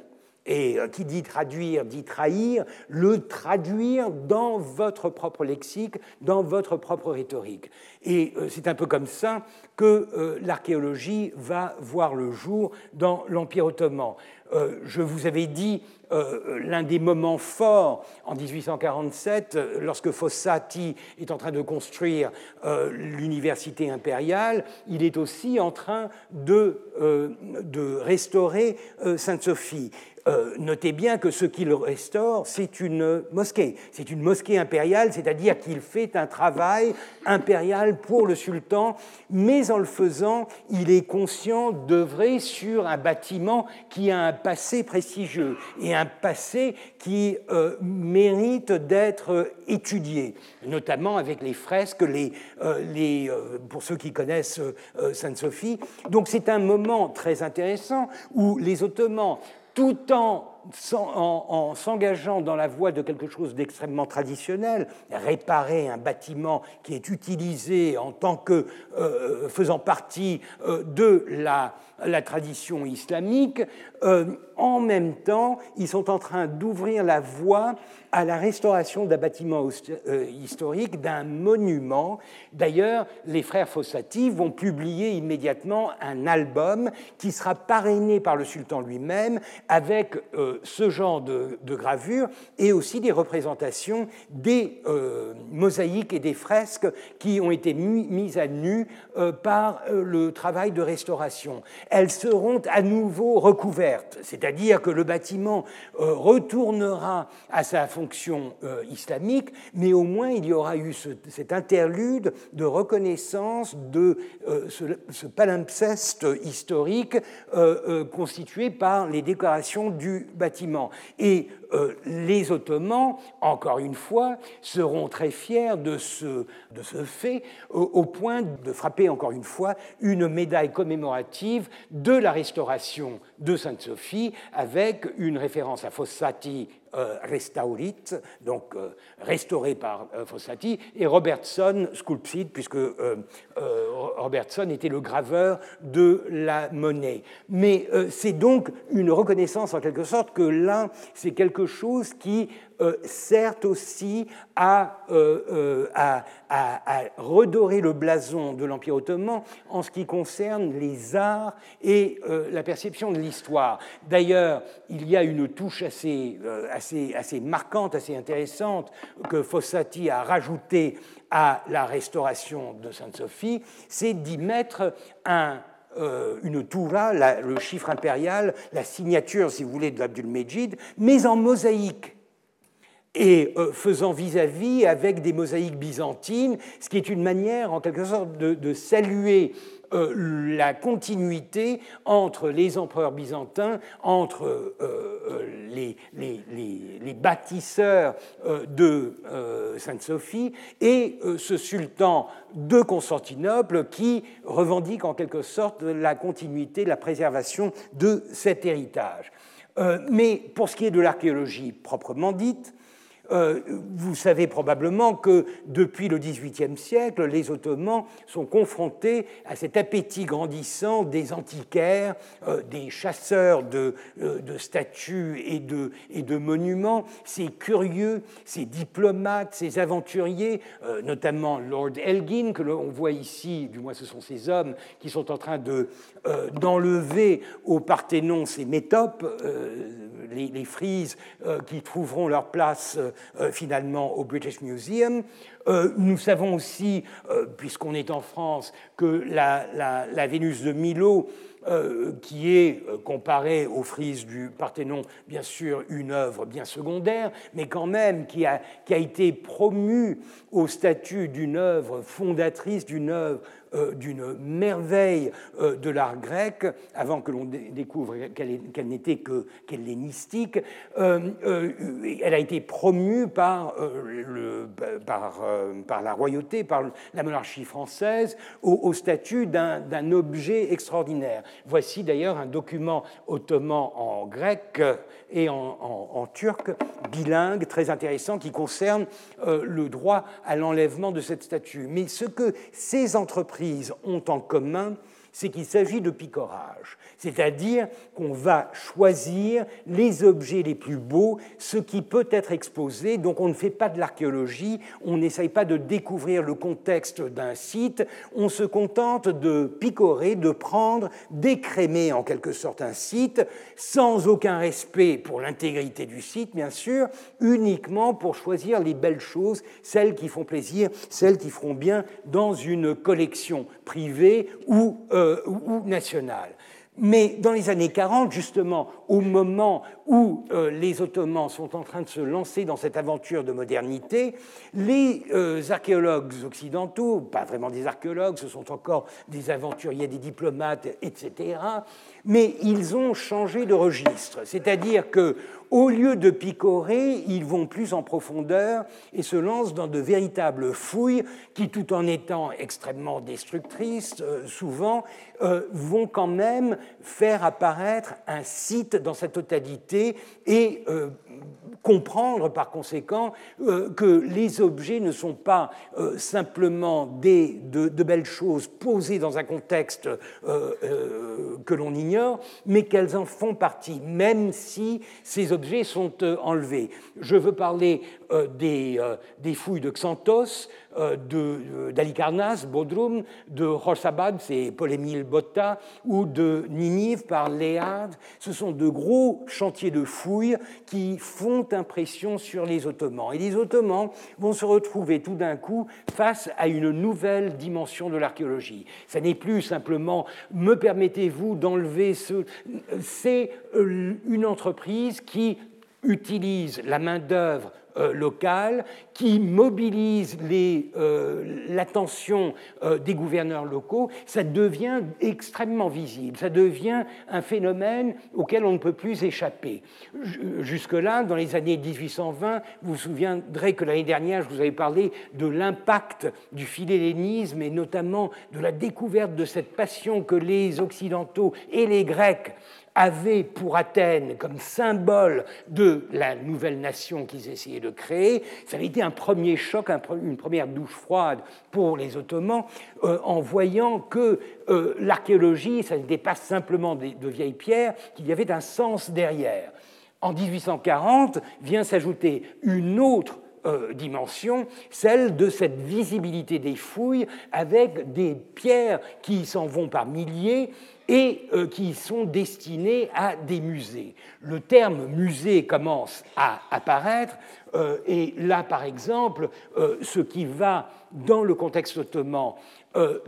et euh, qui dit traduire dit trahir, le traduire dans votre propre lexique, dans votre propre rhétorique. Et euh, c'est un peu comme ça que euh, l'archéologie va voir le jour dans l'Empire ottoman. Je vous avais dit l'un des moments forts en 1847, lorsque Fossati est en train de construire l'université impériale, il est aussi en train de, de restaurer Sainte-Sophie. Euh, notez bien que ce qu'il restaure, c'est une mosquée. C'est une mosquée impériale, c'est-à-dire qu'il fait un travail impérial pour le sultan, mais en le faisant, il est conscient d'œuvrer sur un bâtiment qui a un passé prestigieux et un passé qui euh, mérite d'être étudié, notamment avec les fresques, euh, les, pour ceux qui connaissent Sainte-Sophie. Donc c'est un moment très intéressant où les Ottomans tout en, en, s'engageant dans la voie de quelque chose d'extrêmement traditionnel, réparer un bâtiment qui est utilisé en tant que euh, faisant partie euh, de la, tradition islamique, euh, en même temps, ils sont en train d'ouvrir la voie à la restauration d'un bâtiment euh, historique, d'un monument. D'ailleurs, les frères Fossati vont publier immédiatement un album qui sera parrainé par le sultan lui-même avec euh, ce genre de, de gravures et aussi des représentations des euh, mosaïques et des fresques qui ont été mises à nu par le travail de restauration. Elles seront à nouveau recouvertes, c'est-à-dire que le bâtiment retournera à sa fonction euh, islamique, mais au moins il y aura eu cet interlude de reconnaissance de euh, ce, palimpseste historique euh, constitué par les décorations du bâtiment. Et les Ottomans, encore une fois, seront très fiers de ce, de ce fait, au, point de frapper encore une fois une médaille commémorative de la restauration de Sainte-Sophie avec une référence à Fossati euh, Restaurit, donc euh, restauré par euh, Fossati, et Robertson Sculpsit, puisque Robertson était le graveur de la monnaie. Mais c'est donc une reconnaissance en quelque sorte que là, c'est quelque chose qui euh, sert aussi à, euh, à, redorer le blason de l'Empire ottoman en ce qui concerne les arts et la perception de l'histoire. D'ailleurs, il y a une touche assez, assez, assez marquante, assez intéressante que Fossati a rajoutée à la restauration de Sainte-Sophie, c'est d'y mettre un, euh, une toura, le chiffre impérial, la signature, si vous voulez, de l'Abdul-Mejid, mais en mosaïque et euh, faisant vis-à-vis avec des mosaïques byzantines, ce qui est une manière, en quelque sorte, de saluer euh, la continuité entre les empereurs byzantins, entre euh, les, bâtisseurs de Sainte-Sophie et ce sultan de Constantinople qui revendique en quelque sorte la continuité, la préservation de cet héritage. mais pour ce qui est de l'archéologie proprement dite, euh, vous savez probablement que depuis le XVIIIe siècle, les Ottomans sont confrontés à cet appétit grandissant des antiquaires, euh, des chasseurs de, euh, statues et de, et de, monuments, ces curieux, ces diplomates, ces aventuriers, notamment Lord Elgin, que l'on voit ici, du moins ce sont ces hommes qui sont en train d'enlever au Parthénon ces métopes, les, les, frises qui trouveront leur place euh, finalement au British Museum. Euh, nous savons aussi, euh, puisqu'on est en France, que la, Vénus de Milo euh, qui est, euh, comparé aux frises du Parthénon, bien sûr une œuvre bien secondaire, mais quand même qui a, qui a été promue au statut d'une œuvre fondatrice, d'une œuvre euh, d'une merveille de l'art grec, avant que l'on découvre qu'elle n'était que hellénistique. elle a été promue par, la royauté, par la monarchie française, au, au statut d'un objet extraordinaire. Voici d'ailleurs un document ottoman en grec et en, turc, bilingue, très intéressant, qui concerne euh, le droit à l'enlèvement de cette statue. Mais ce que ces entreprises ont en commun, c'est qu'il s'agit de picorage, c'est-à-dire qu'on va choisir les objets les plus beaux, ce qui peut être exposé, donc on ne fait pas de l'archéologie, on n'essaye pas de découvrir le contexte d'un site, on se contente de picorer, de prendre, d'écrémer en quelque sorte un site, sans aucun respect pour l'intégrité du site, bien sûr, uniquement pour choisir les belles choses, celles qui font plaisir, celles qui feront bien dans une collection privée ou euh, ou nationale. Mais dans les années 40, justement, au moment où euh, les Ottomans sont en train de se lancer dans cette aventure de modernité, les euh, archéologues occidentaux, pas vraiment des archéologues, ce sont encore des aventuriers, des diplomates, etc., mais ils ont changé de registre. C'est-à-dire que au lieu de picorer, ils vont plus en profondeur et se lancent dans de véritables fouilles qui, tout en étant extrêmement destructrices, euh, souvent, euh, vont quand même faire apparaître un site dans sa totalité et euh, comprendre par conséquent euh, que les objets ne sont pas euh, simplement de, belles choses posées dans un contexte euh, que l'on ignore, mais qu'elles en font partie, même si ces objets sont enlevés. Je veux parler des, fouilles de Xanthos, d'Alicarnas, Bodrum, de Rosabad, c'est Paul-Émile Botta, ou de Ninive par Léard. Ce sont de gros chantiers de fouilles qui font impression sur les Ottomans. Et les Ottomans vont se retrouver tout d'un coup face à une nouvelle dimension de l'archéologie. Ce n'est plus simplement me permettez-vous d'enlever ce. C'est euh, une entreprise qui utilise la main-d'œuvre euh, locale qui mobilise euh, l'attention euh, des gouverneurs locaux, ça devient extrêmement visible, ça devient un phénomène auquel on ne peut plus échapper. Jusque-là, dans les années 1820, vous vous souviendrez que l'année dernière, je vous avais parlé de l'impact du philélénisme et notamment de la découverte de cette passion que les Occidentaux et les Grecs avaient pour Athènes comme symbole de la nouvelle nation qu'ils essayaient de créer. Ça avait été un premier choc, une première douche froide pour les Ottomans, euh, en voyant que euh, l'archéologie, ça n'était pas simplement de, de vieilles pierres, qu'il y avait un sens derrière. En 1840 vient s'ajouter une autre euh, dimension, celle de cette visibilité des fouilles avec des pierres qui s'en vont par milliers et euh, qui sont destinées à des musées. Le terme musée commence à apparaître euh, et là, par exemple, ce qui va, dans le contexte ottoman,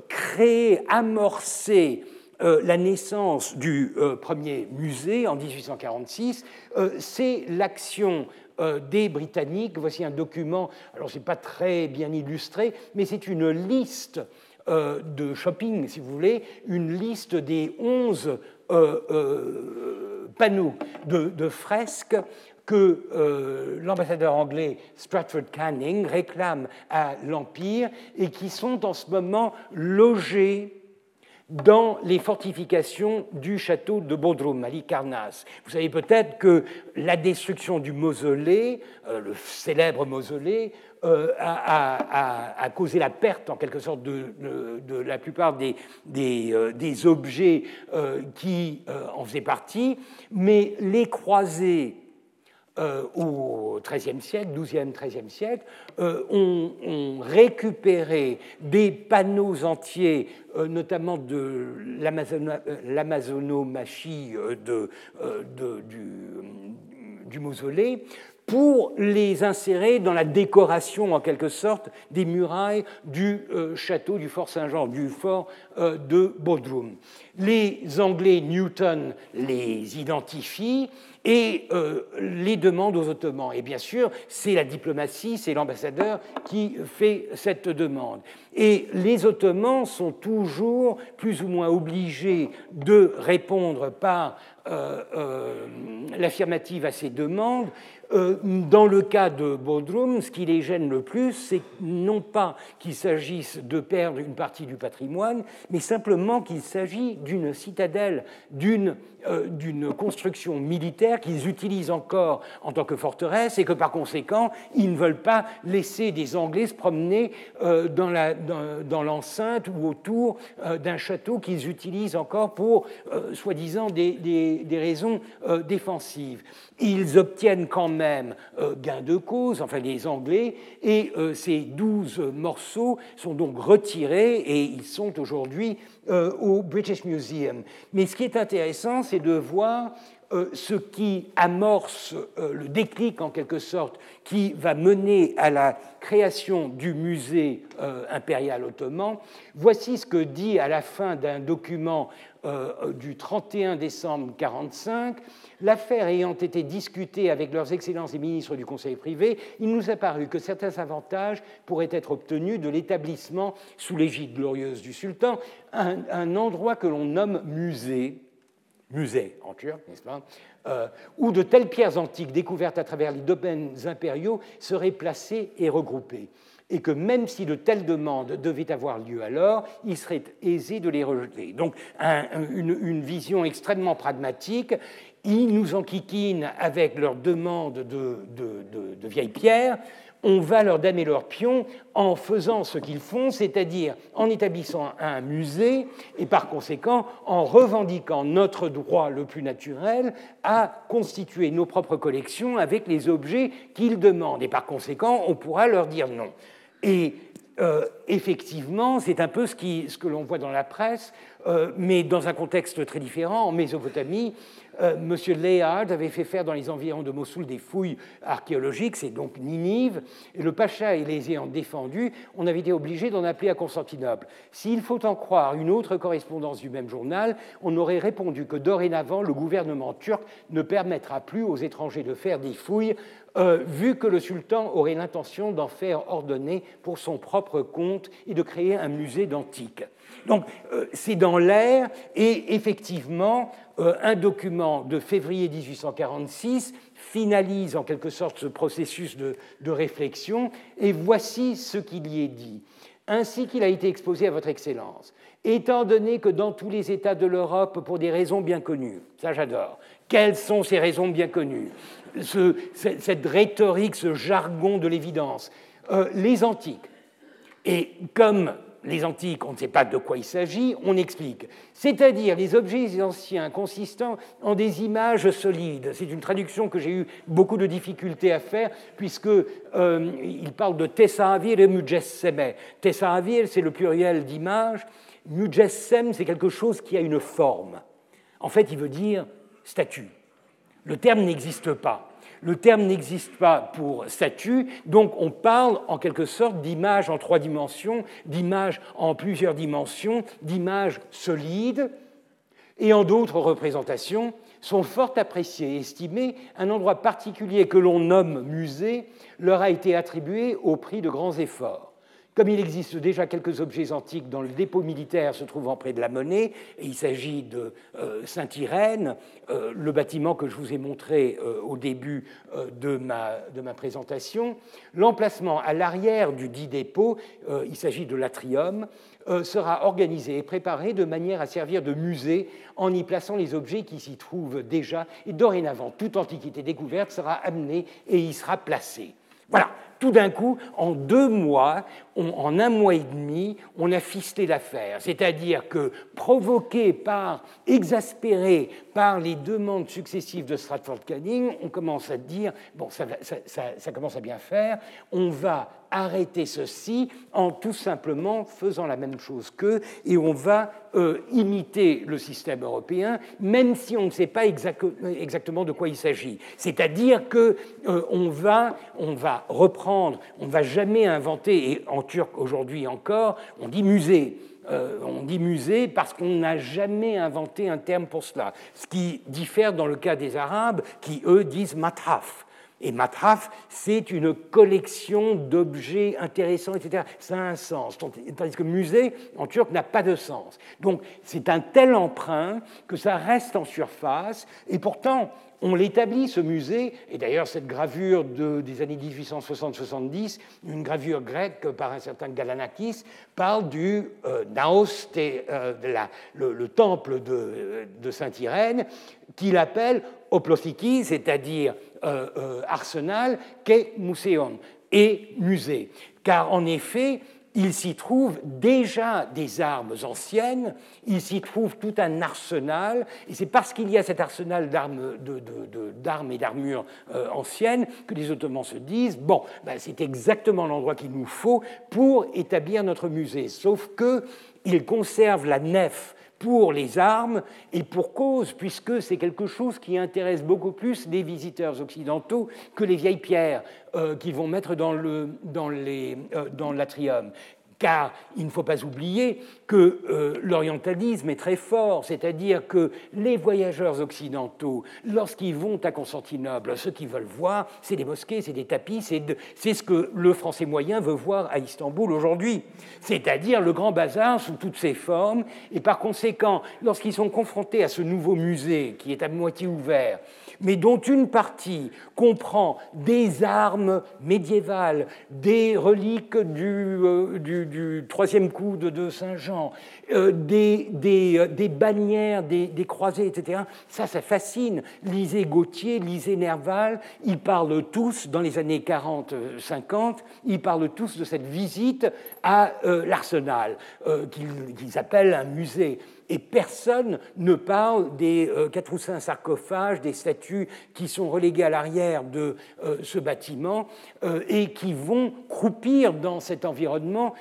créer, amorcer la naissance du premier musée en 1846, c'est l'action euh, des Britanniques. Voici un document, alors ce n'est pas très bien illustré, mais c'est une liste euh, de shopping, si vous voulez, une liste des 11 euh, panneaux de, fresques que l'ambassadeur anglais Stratford Canning réclame à l'Empire et qui sont en ce moment logés dans les fortifications du château de Bodrum, à Licarnas. Vous savez peut-être que la destruction du mausolée, euh, le célèbre mausolée, euh, a, causé la perte en quelque sorte de, la plupart des, des, euh, des objets qui en faisaient partie, mais les croisés euh, au XIIIe siècle, XIIe, XIIIe siècle, euh, ont, récupéré des panneaux entiers, euh, notamment de l'amazonomachie de, du, mausolée, pour les insérer dans la décoration, en quelque sorte, des murailles du château du Fort Saint-Jean, du fort de Bodrum. Les Anglais, Newton, les identifient et euh, les demandes aux Ottomans. Et bien sûr, c'est la diplomatie, c'est l'ambassadeur qui fait cette demande. Et les Ottomans sont toujours plus ou moins obligés de répondre par euh, euh, l'affirmative à ces demandes. Dans le cas de Bodrum, ce qui les gêne le plus, c'est non pas qu'il s'agisse de perdre une partie du patrimoine, mais simplement qu'il s'agit d'une citadelle, d'une euh, d'une construction militaire qu'ils utilisent encore en tant que forteresse et que par conséquent, ils ne veulent pas laisser des Anglais se promener euh, dans l'enceinte ou autour euh, d'un château qu'ils utilisent encore pour, soi-disant, des, des, raisons défensives. Ils obtiennent quand même gain de cause, enfin les Anglais, et ces douze morceaux sont donc retirés et ils sont aujourd'hui euh, au British Museum. Mais ce qui est intéressant, c'est de voir euh, ce qui amorce euh, le déclic en quelque sorte qui va mener à la création du musée impérial ottoman. Voici ce que dit à la fin d'un document du 31 décembre 1945 L'affaire ayant été discutée avec leurs excellences et ministres du Conseil privé, il nous a paru que certains avantages pourraient être obtenus de l'établissement, sous l'égide glorieuse du sultan, un, un endroit que l'on nomme musée, musée en turc, n'est-ce pas euh, où de telles pierres antiques découvertes à travers les domaines impériaux seraient placées et regroupées et que même si de telles demandes devaient avoir lieu alors, il serait aisé de les rejeter. Donc une, vision extrêmement pragmatique ils nous enquiquinent avec leurs demandes de, de, vieilles pierres, on va leur donner leur pion en faisant ce qu'ils font, c'est-à-dire en établissant un musée et par conséquent en revendiquant notre droit le plus naturel à constituer nos propres collections avec les objets qu'ils demandent. Et par conséquent, on pourra leur dire non. Et euh, effectivement, c'est un peu ce, que l'on voit dans la presse, euh, mais dans un contexte très différent. En Mésopotamie, euh, Monsieur Layard avait fait faire dans les environs de Mossoul des fouilles archéologiques, c'est donc Ninive, et le Pacha et les ayant défendus, on avait été obligé d'en appeler à Constantinople. S'il faut en croire une autre correspondance du même journal, on aurait répondu que dorénavant, le gouvernement turc ne permettra plus aux étrangers de faire des fouilles euh, vu que le sultan aurait l'intention d'en faire ordonner pour son propre compte et de créer un musée d'antiques. Donc euh, c'est dans l'air et effectivement euh, un document de février 1846 finalise en quelque sorte ce processus de, réflexion et voici ce qu'il y est dit. Ainsi qu'il a été exposé à Votre Excellence, étant donné que dans tous les États de l'Europe, pour des raisons bien connues, ça j'adore, quelles sont ces raisons bien connues Cette rhétorique, ce jargon de l'évidence, euh, les antiques, et comme les antiques, on ne sait pas de quoi il s'agit, on explique. C'est-à-dire les objets anciens consistant en des images solides. C'est une traduction que j'ai eu beaucoup de difficultés à faire, puisqu'il euh, parle de tessavir et mujesseme. Tessavir, c'est le pluriel d'image. Mujessem, c'est quelque chose qui a une forme. En fait, il veut dire statue. Le terme n'existe pas. Le terme n'existe pas pour statue, donc on parle en quelque sorte d'image en trois dimensions, d'image en plusieurs dimensions, d'image solides, et en d'autres représentations sont fort appréciées et estimées. Un endroit particulier que l'on nomme musée leur a été attribué au prix de grands efforts. Comme il existe déjà quelques objets antiques dans le dépôt militaire se trouvant près de la monnaie, il s'agit de euh, Saint-Irène, euh, le bâtiment que je vous ai montré euh, au début de ma, de, ma, présentation, l'emplacement à l'arrière du dit dépôt, il s'agit de l'atrium, sera organisé et préparé de manière à servir de musée en y plaçant les objets qui s'y trouvent déjà, et dorénavant, toute antiquité découverte sera amenée et y sera placée. Voilà, tout d'un coup, en deux mois, en un mois et demi, on a fisté l'affaire. C'est-à-dire que, provoqué par, exaspéré par les demandes successives de Stratford Canning, on commence à dire, bon, ça, ça commence à bien faire, on va arrêter ceci en tout simplement faisant la même chose qu'eux et on va euh, imiter le système européen, même si on ne sait pas exactement de quoi il s'agit. C'est-à-dire qu'on euh, va, on va reprendre, on ne va jamais inventer, et en turc aujourd'hui encore, on dit musée. Euh, on dit musée parce qu'on n'a jamais inventé un terme pour cela. Ce qui diffère dans le cas des Arabes, qui eux disent matraf. Et matraf, c'est une collection d'objets intéressants, etc. Ça a un sens. Tandis que musée, en turc, n'a pas de sens. Donc, c'est un tel emprunt que ça reste en surface. Et pourtant, on l'établit, ce musée, et d'ailleurs cette gravure des années 1860-70, une gravure grecque par un certain Galanakis, parle du euh, Naos, euh, le, temple de, de Sainte-Irène, qu'il appelle Oplothiki, c'est-à-dire arsenal, qu'est muséon et musée. Car en effet, il s'y trouve déjà des armes anciennes, il s'y trouve tout un arsenal, et c'est parce qu'il y a cet arsenal d'armes, et d'armures euh, anciennes que les Ottomans se disent, bon, ben, c'est exactement l'endroit qu'il nous faut pour établir notre musée, sauf qu'ils conservent la nef pour les armes et pour cause, puisque c'est quelque chose qui intéresse beaucoup plus les visiteurs occidentaux que les vieilles pierres euh, qu'ils vont mettre dans l'atrium. Euh, dans car il ne faut pas oublier que euh, l'orientalisme est très fort, c'est-à-dire que les voyageurs occidentaux, lorsqu'ils vont à Constantinople, ce qu'ils veulent voir, c'est des mosquées, c'est des tapis, c'est ce que le français moyen veut voir à Istanbul aujourd'hui, c'est-à-dire le grand bazar sous toutes ses formes, et par conséquent, lorsqu'ils sont confrontés à ce nouveau musée qui est à moitié ouvert, mais dont une partie comprend des armes médiévales, des reliques du, euh, troisième coup de, Saint-Jean, euh, des, euh, des, bannières, des, des, croisés, etc. Ça, ça fascine. Lisez Gauthier, lisez Nerval, ils parlent tous, dans les années 40-50, ils parlent tous de cette visite à l'arsenal, qu'ils appellent un musée et personne ne parle des euh, quatre ou cinq sarcophages, des statues qui sont reléguées à l'arrière de euh, ce bâtiment euh, et qui vont croupir dans cet environnement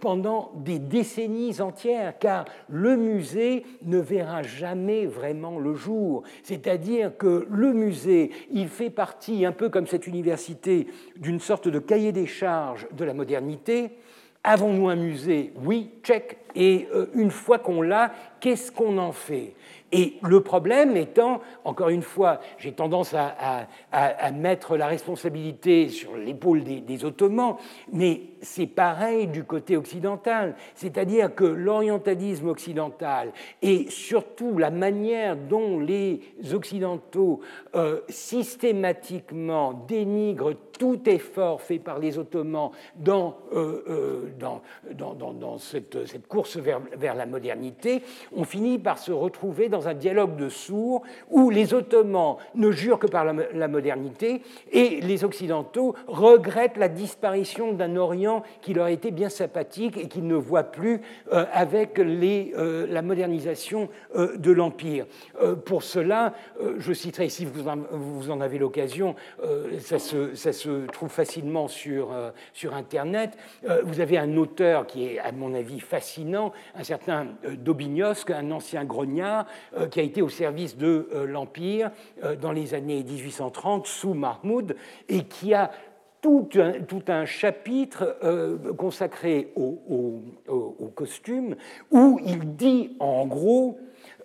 pendant des décennies entières, car le musée ne verra jamais vraiment le jour. C'est-à-dire que le musée, il fait partie, un peu comme cette université, d'une sorte de cahier des charges de la modernité, Avons-nous un musée? Oui, check. Et euh, une fois qu'on l'a, qu'est-ce qu'on en fait? Et le problème étant, encore une fois, j'ai tendance à, mettre la responsabilité sur l'épaule des, Ottomans, mais c'est pareil du côté occidental. C'est-à-dire que l'orientalisme occidental et surtout la manière dont les Occidentaux euh, systématiquement dénigrent tout effort fait par les Ottomans dans, euh, euh, dans, dans, dans cette, cette course vers, vers, la modernité, on finit par se retrouver dans un dialogue de sourds où les Ottomans ne jurent que par la, modernité et les Occidentaux regrettent la disparition d'un Orient qui leur était bien sympathique et qu'ils ne voient plus euh, avec les, la modernisation de l'Empire. pour cela, je citerai, si vous en, vous en avez l'occasion, ça se, ça, se, trouve facilement sur, sur Internet, vous avez un auteur qui est, à mon avis, fascinant, un certain Dobignosc, un ancien grognard, qui a été au service de l'Empire dans les années 1830 sous Mahmoud et qui a tout un, tout un chapitre euh, consacré au, costume où il dit en gros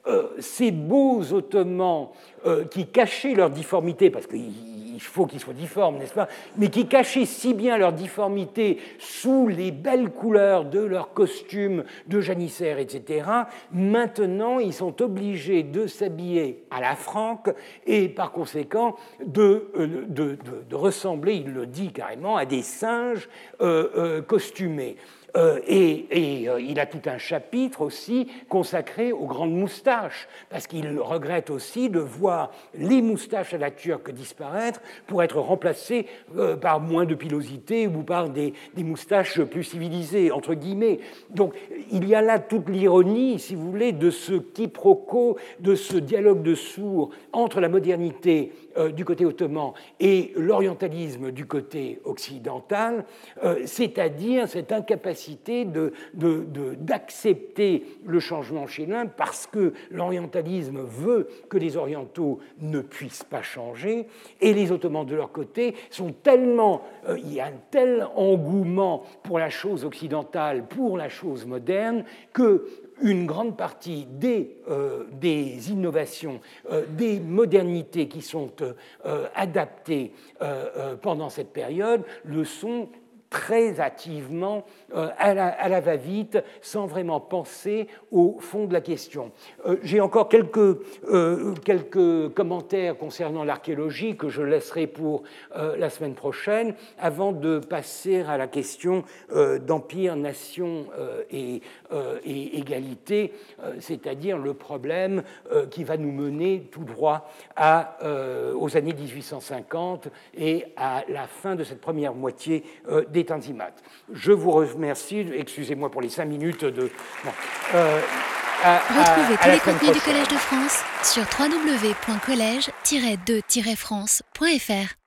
euh, ces beaux Ottomans euh, qui cachaient leur difformité, parce qu'ils il faut qu'ils soient difformes, n'est-ce pas Mais qui cachaient si bien leur difformité sous les belles couleurs de leurs costumes de janissaires, etc. Maintenant, ils sont obligés de s'habiller à la franque et par conséquent de, euh, ressembler, il le dit carrément, à des singes euh, euh, costumés. Euh, et, euh, il a tout un chapitre aussi consacré aux grandes moustaches, parce qu'il regrette aussi de voir les moustaches à la turque disparaître pour être remplacées euh, par moins de pilosité ou par des, des, moustaches plus civilisées, entre guillemets. Donc il y a là toute l'ironie, si vous voulez, de ce quiproquo, de ce dialogue de sourds entre la modernité du côté ottoman et l'orientalisme du côté occidental, euh, c'est-à-dire cette incapacité d'accepter le changement chez l'un parce que l'orientalisme veut que les orientaux ne puissent pas changer. Et les ottomans de leur côté sont tellement, euh, il y a un tel engouement pour la chose occidentale, pour la chose moderne, que une grande partie des, euh, innovations, euh, des modernités qui sont euh, adaptées pendant cette période le sont très activement euh, à la, va-vite, sans vraiment penser au fond de la question. Euh, j'ai encore quelques, euh, quelques commentaires concernant l'archéologie que je laisserai pour la semaine prochaine, avant de passer à la question d'empire, nation et, égalité, c'est-à-dire le problème qui va nous mener tout droit aux années 1850 et à la fin de cette première moitié des je vous remercie, excusez-moi pour les cinq minutes de... Euh, Retrouvez tous les contenus du Collège de France sur www.colège-2-france.fr.